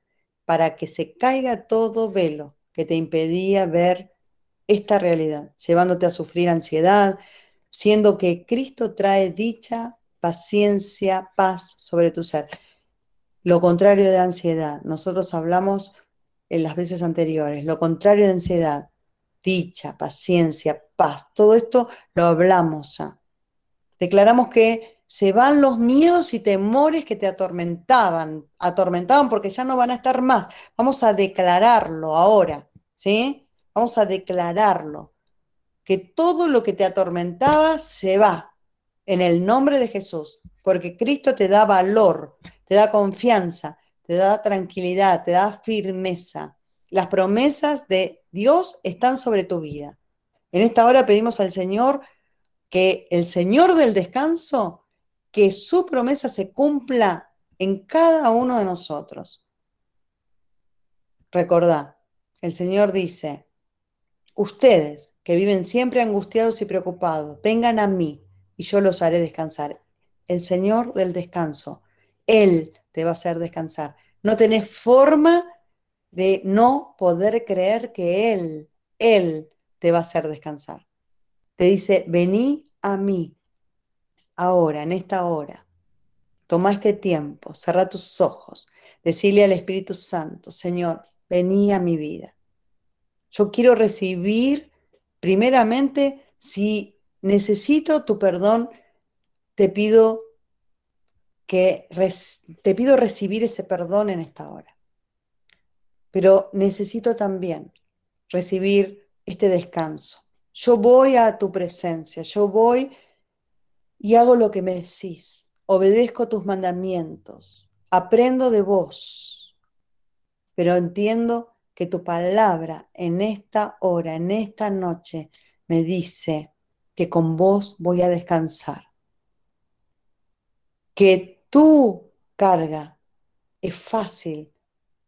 para que se caiga todo velo que te impedía ver esta realidad, llevándote a sufrir ansiedad, siendo que Cristo trae dicha, paciencia, paz sobre tu ser. Lo contrario de ansiedad, nosotros hablamos en las veces anteriores, lo contrario de ansiedad, dicha, paciencia, paz, todo esto lo hablamos ya. Declaramos que se van los miedos y temores que te atormentaban, atormentaban porque ya no van a estar más. Vamos a declararlo ahora, ¿sí? Vamos a declararlo. Que todo lo que te atormentaba se va en el nombre de Jesús, porque Cristo te da valor, te da confianza, te da tranquilidad, te da firmeza. Las promesas de Dios están sobre tu vida. En esta hora pedimos al Señor que el Señor del descanso que su promesa se cumpla en cada uno de nosotros. Recordá, el Señor dice, ustedes que viven siempre angustiados y preocupados, vengan a mí y yo los haré descansar. El Señor del descanso, Él te va a hacer descansar. No tenés forma de no poder creer que Él, Él te va a hacer descansar. Te dice, vení a mí ahora, en esta hora. Toma este tiempo, cerra tus ojos, decirle al Espíritu Santo, Señor, vení a mi vida. Yo quiero recibir, primeramente, si necesito tu perdón, te pido que te pido recibir ese perdón en esta hora. Pero necesito también recibir este descanso. Yo voy a tu presencia, yo voy y hago lo que me decís, obedezco tus mandamientos, aprendo de vos, pero entiendo que tu palabra en esta hora, en esta noche, me dice que con vos voy a descansar, que tu carga es fácil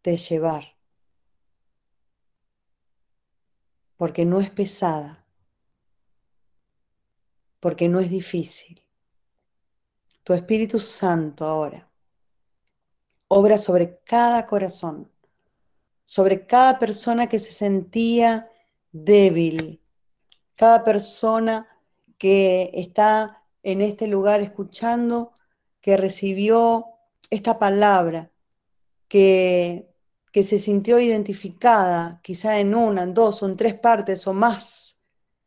de llevar, porque no es pesada, porque no es difícil tu Espíritu Santo ahora obra sobre cada corazón, sobre cada persona que se sentía débil, cada persona que está en este lugar escuchando, que recibió esta palabra, que, que se sintió identificada, quizá en una, en dos o en tres partes o más,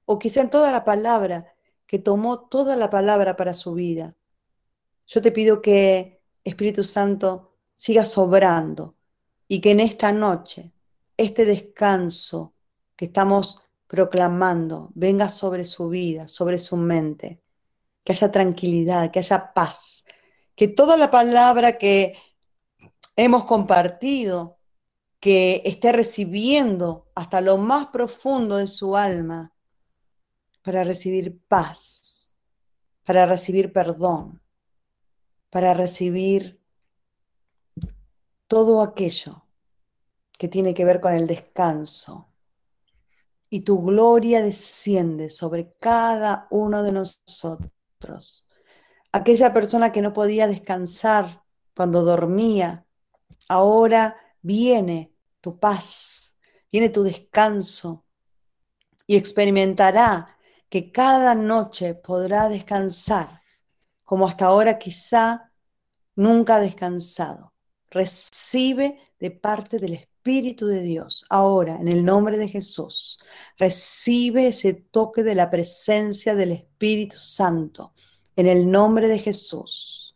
o quizá en toda la palabra, que tomó toda la palabra para su vida. Yo te pido que, Espíritu Santo, siga sobrando y que en esta noche, este descanso que estamos proclamando, venga sobre su vida, sobre su mente, que haya tranquilidad, que haya paz, que toda la palabra que hemos compartido, que esté recibiendo hasta lo más profundo de su alma, para recibir paz, para recibir perdón, para recibir todo aquello que tiene que ver con el descanso. Y tu gloria desciende sobre cada uno de nosotros. Aquella persona que no podía descansar cuando dormía, ahora viene tu paz, viene tu descanso y experimentará que cada noche podrá descansar como hasta ahora quizá nunca ha descansado. Recibe de parte del Espíritu de Dios, ahora, en el nombre de Jesús. Recibe ese toque de la presencia del Espíritu Santo, en el nombre de Jesús.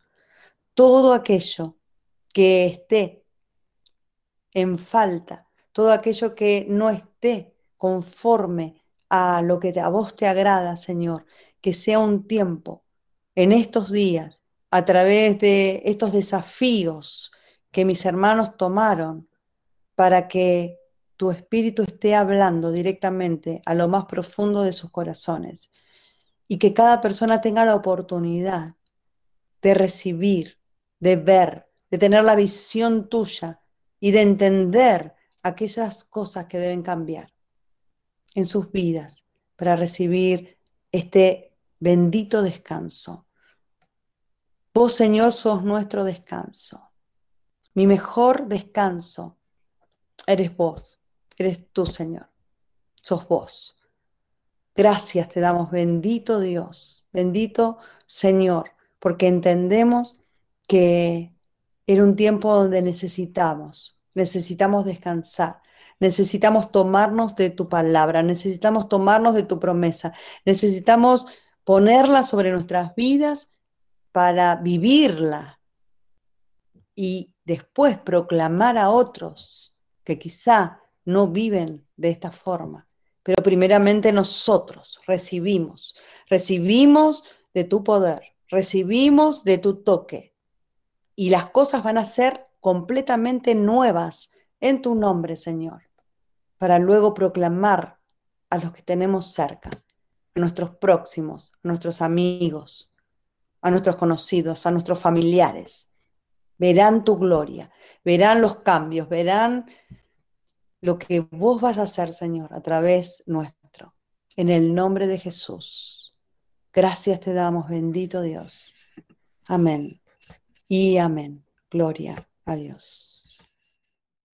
Todo aquello que esté en falta, todo aquello que no esté conforme a lo que a vos te agrada, Señor, que sea un tiempo en estos días, a través de estos desafíos que mis hermanos tomaron, para que tu espíritu esté hablando directamente a lo más profundo de sus corazones y que cada persona tenga la oportunidad de recibir, de ver, de tener la visión tuya y de entender aquellas cosas que deben cambiar en sus vidas para recibir este bendito descanso. Vos, Señor, sos nuestro descanso. Mi mejor descanso eres vos, eres tú, Señor. Sos vos. Gracias te damos, bendito Dios, bendito Señor, porque entendemos que era un tiempo donde necesitamos, necesitamos descansar, necesitamos tomarnos de tu palabra, necesitamos tomarnos de tu promesa, necesitamos ponerla sobre nuestras vidas para vivirla y después proclamar a otros que quizá no viven de esta forma. Pero primeramente nosotros recibimos, recibimos de tu poder, recibimos de tu toque y las cosas van a ser completamente nuevas en tu nombre, Señor, para luego proclamar a los que tenemos cerca, a nuestros próximos, a nuestros amigos, a nuestros conocidos, a nuestros familiares. Verán tu gloria, verán los cambios, verán lo que vos vas a hacer, Señor, a través nuestro. En el nombre de Jesús. Gracias te damos, bendito Dios. Amén. Y amén. Gloria a Dios.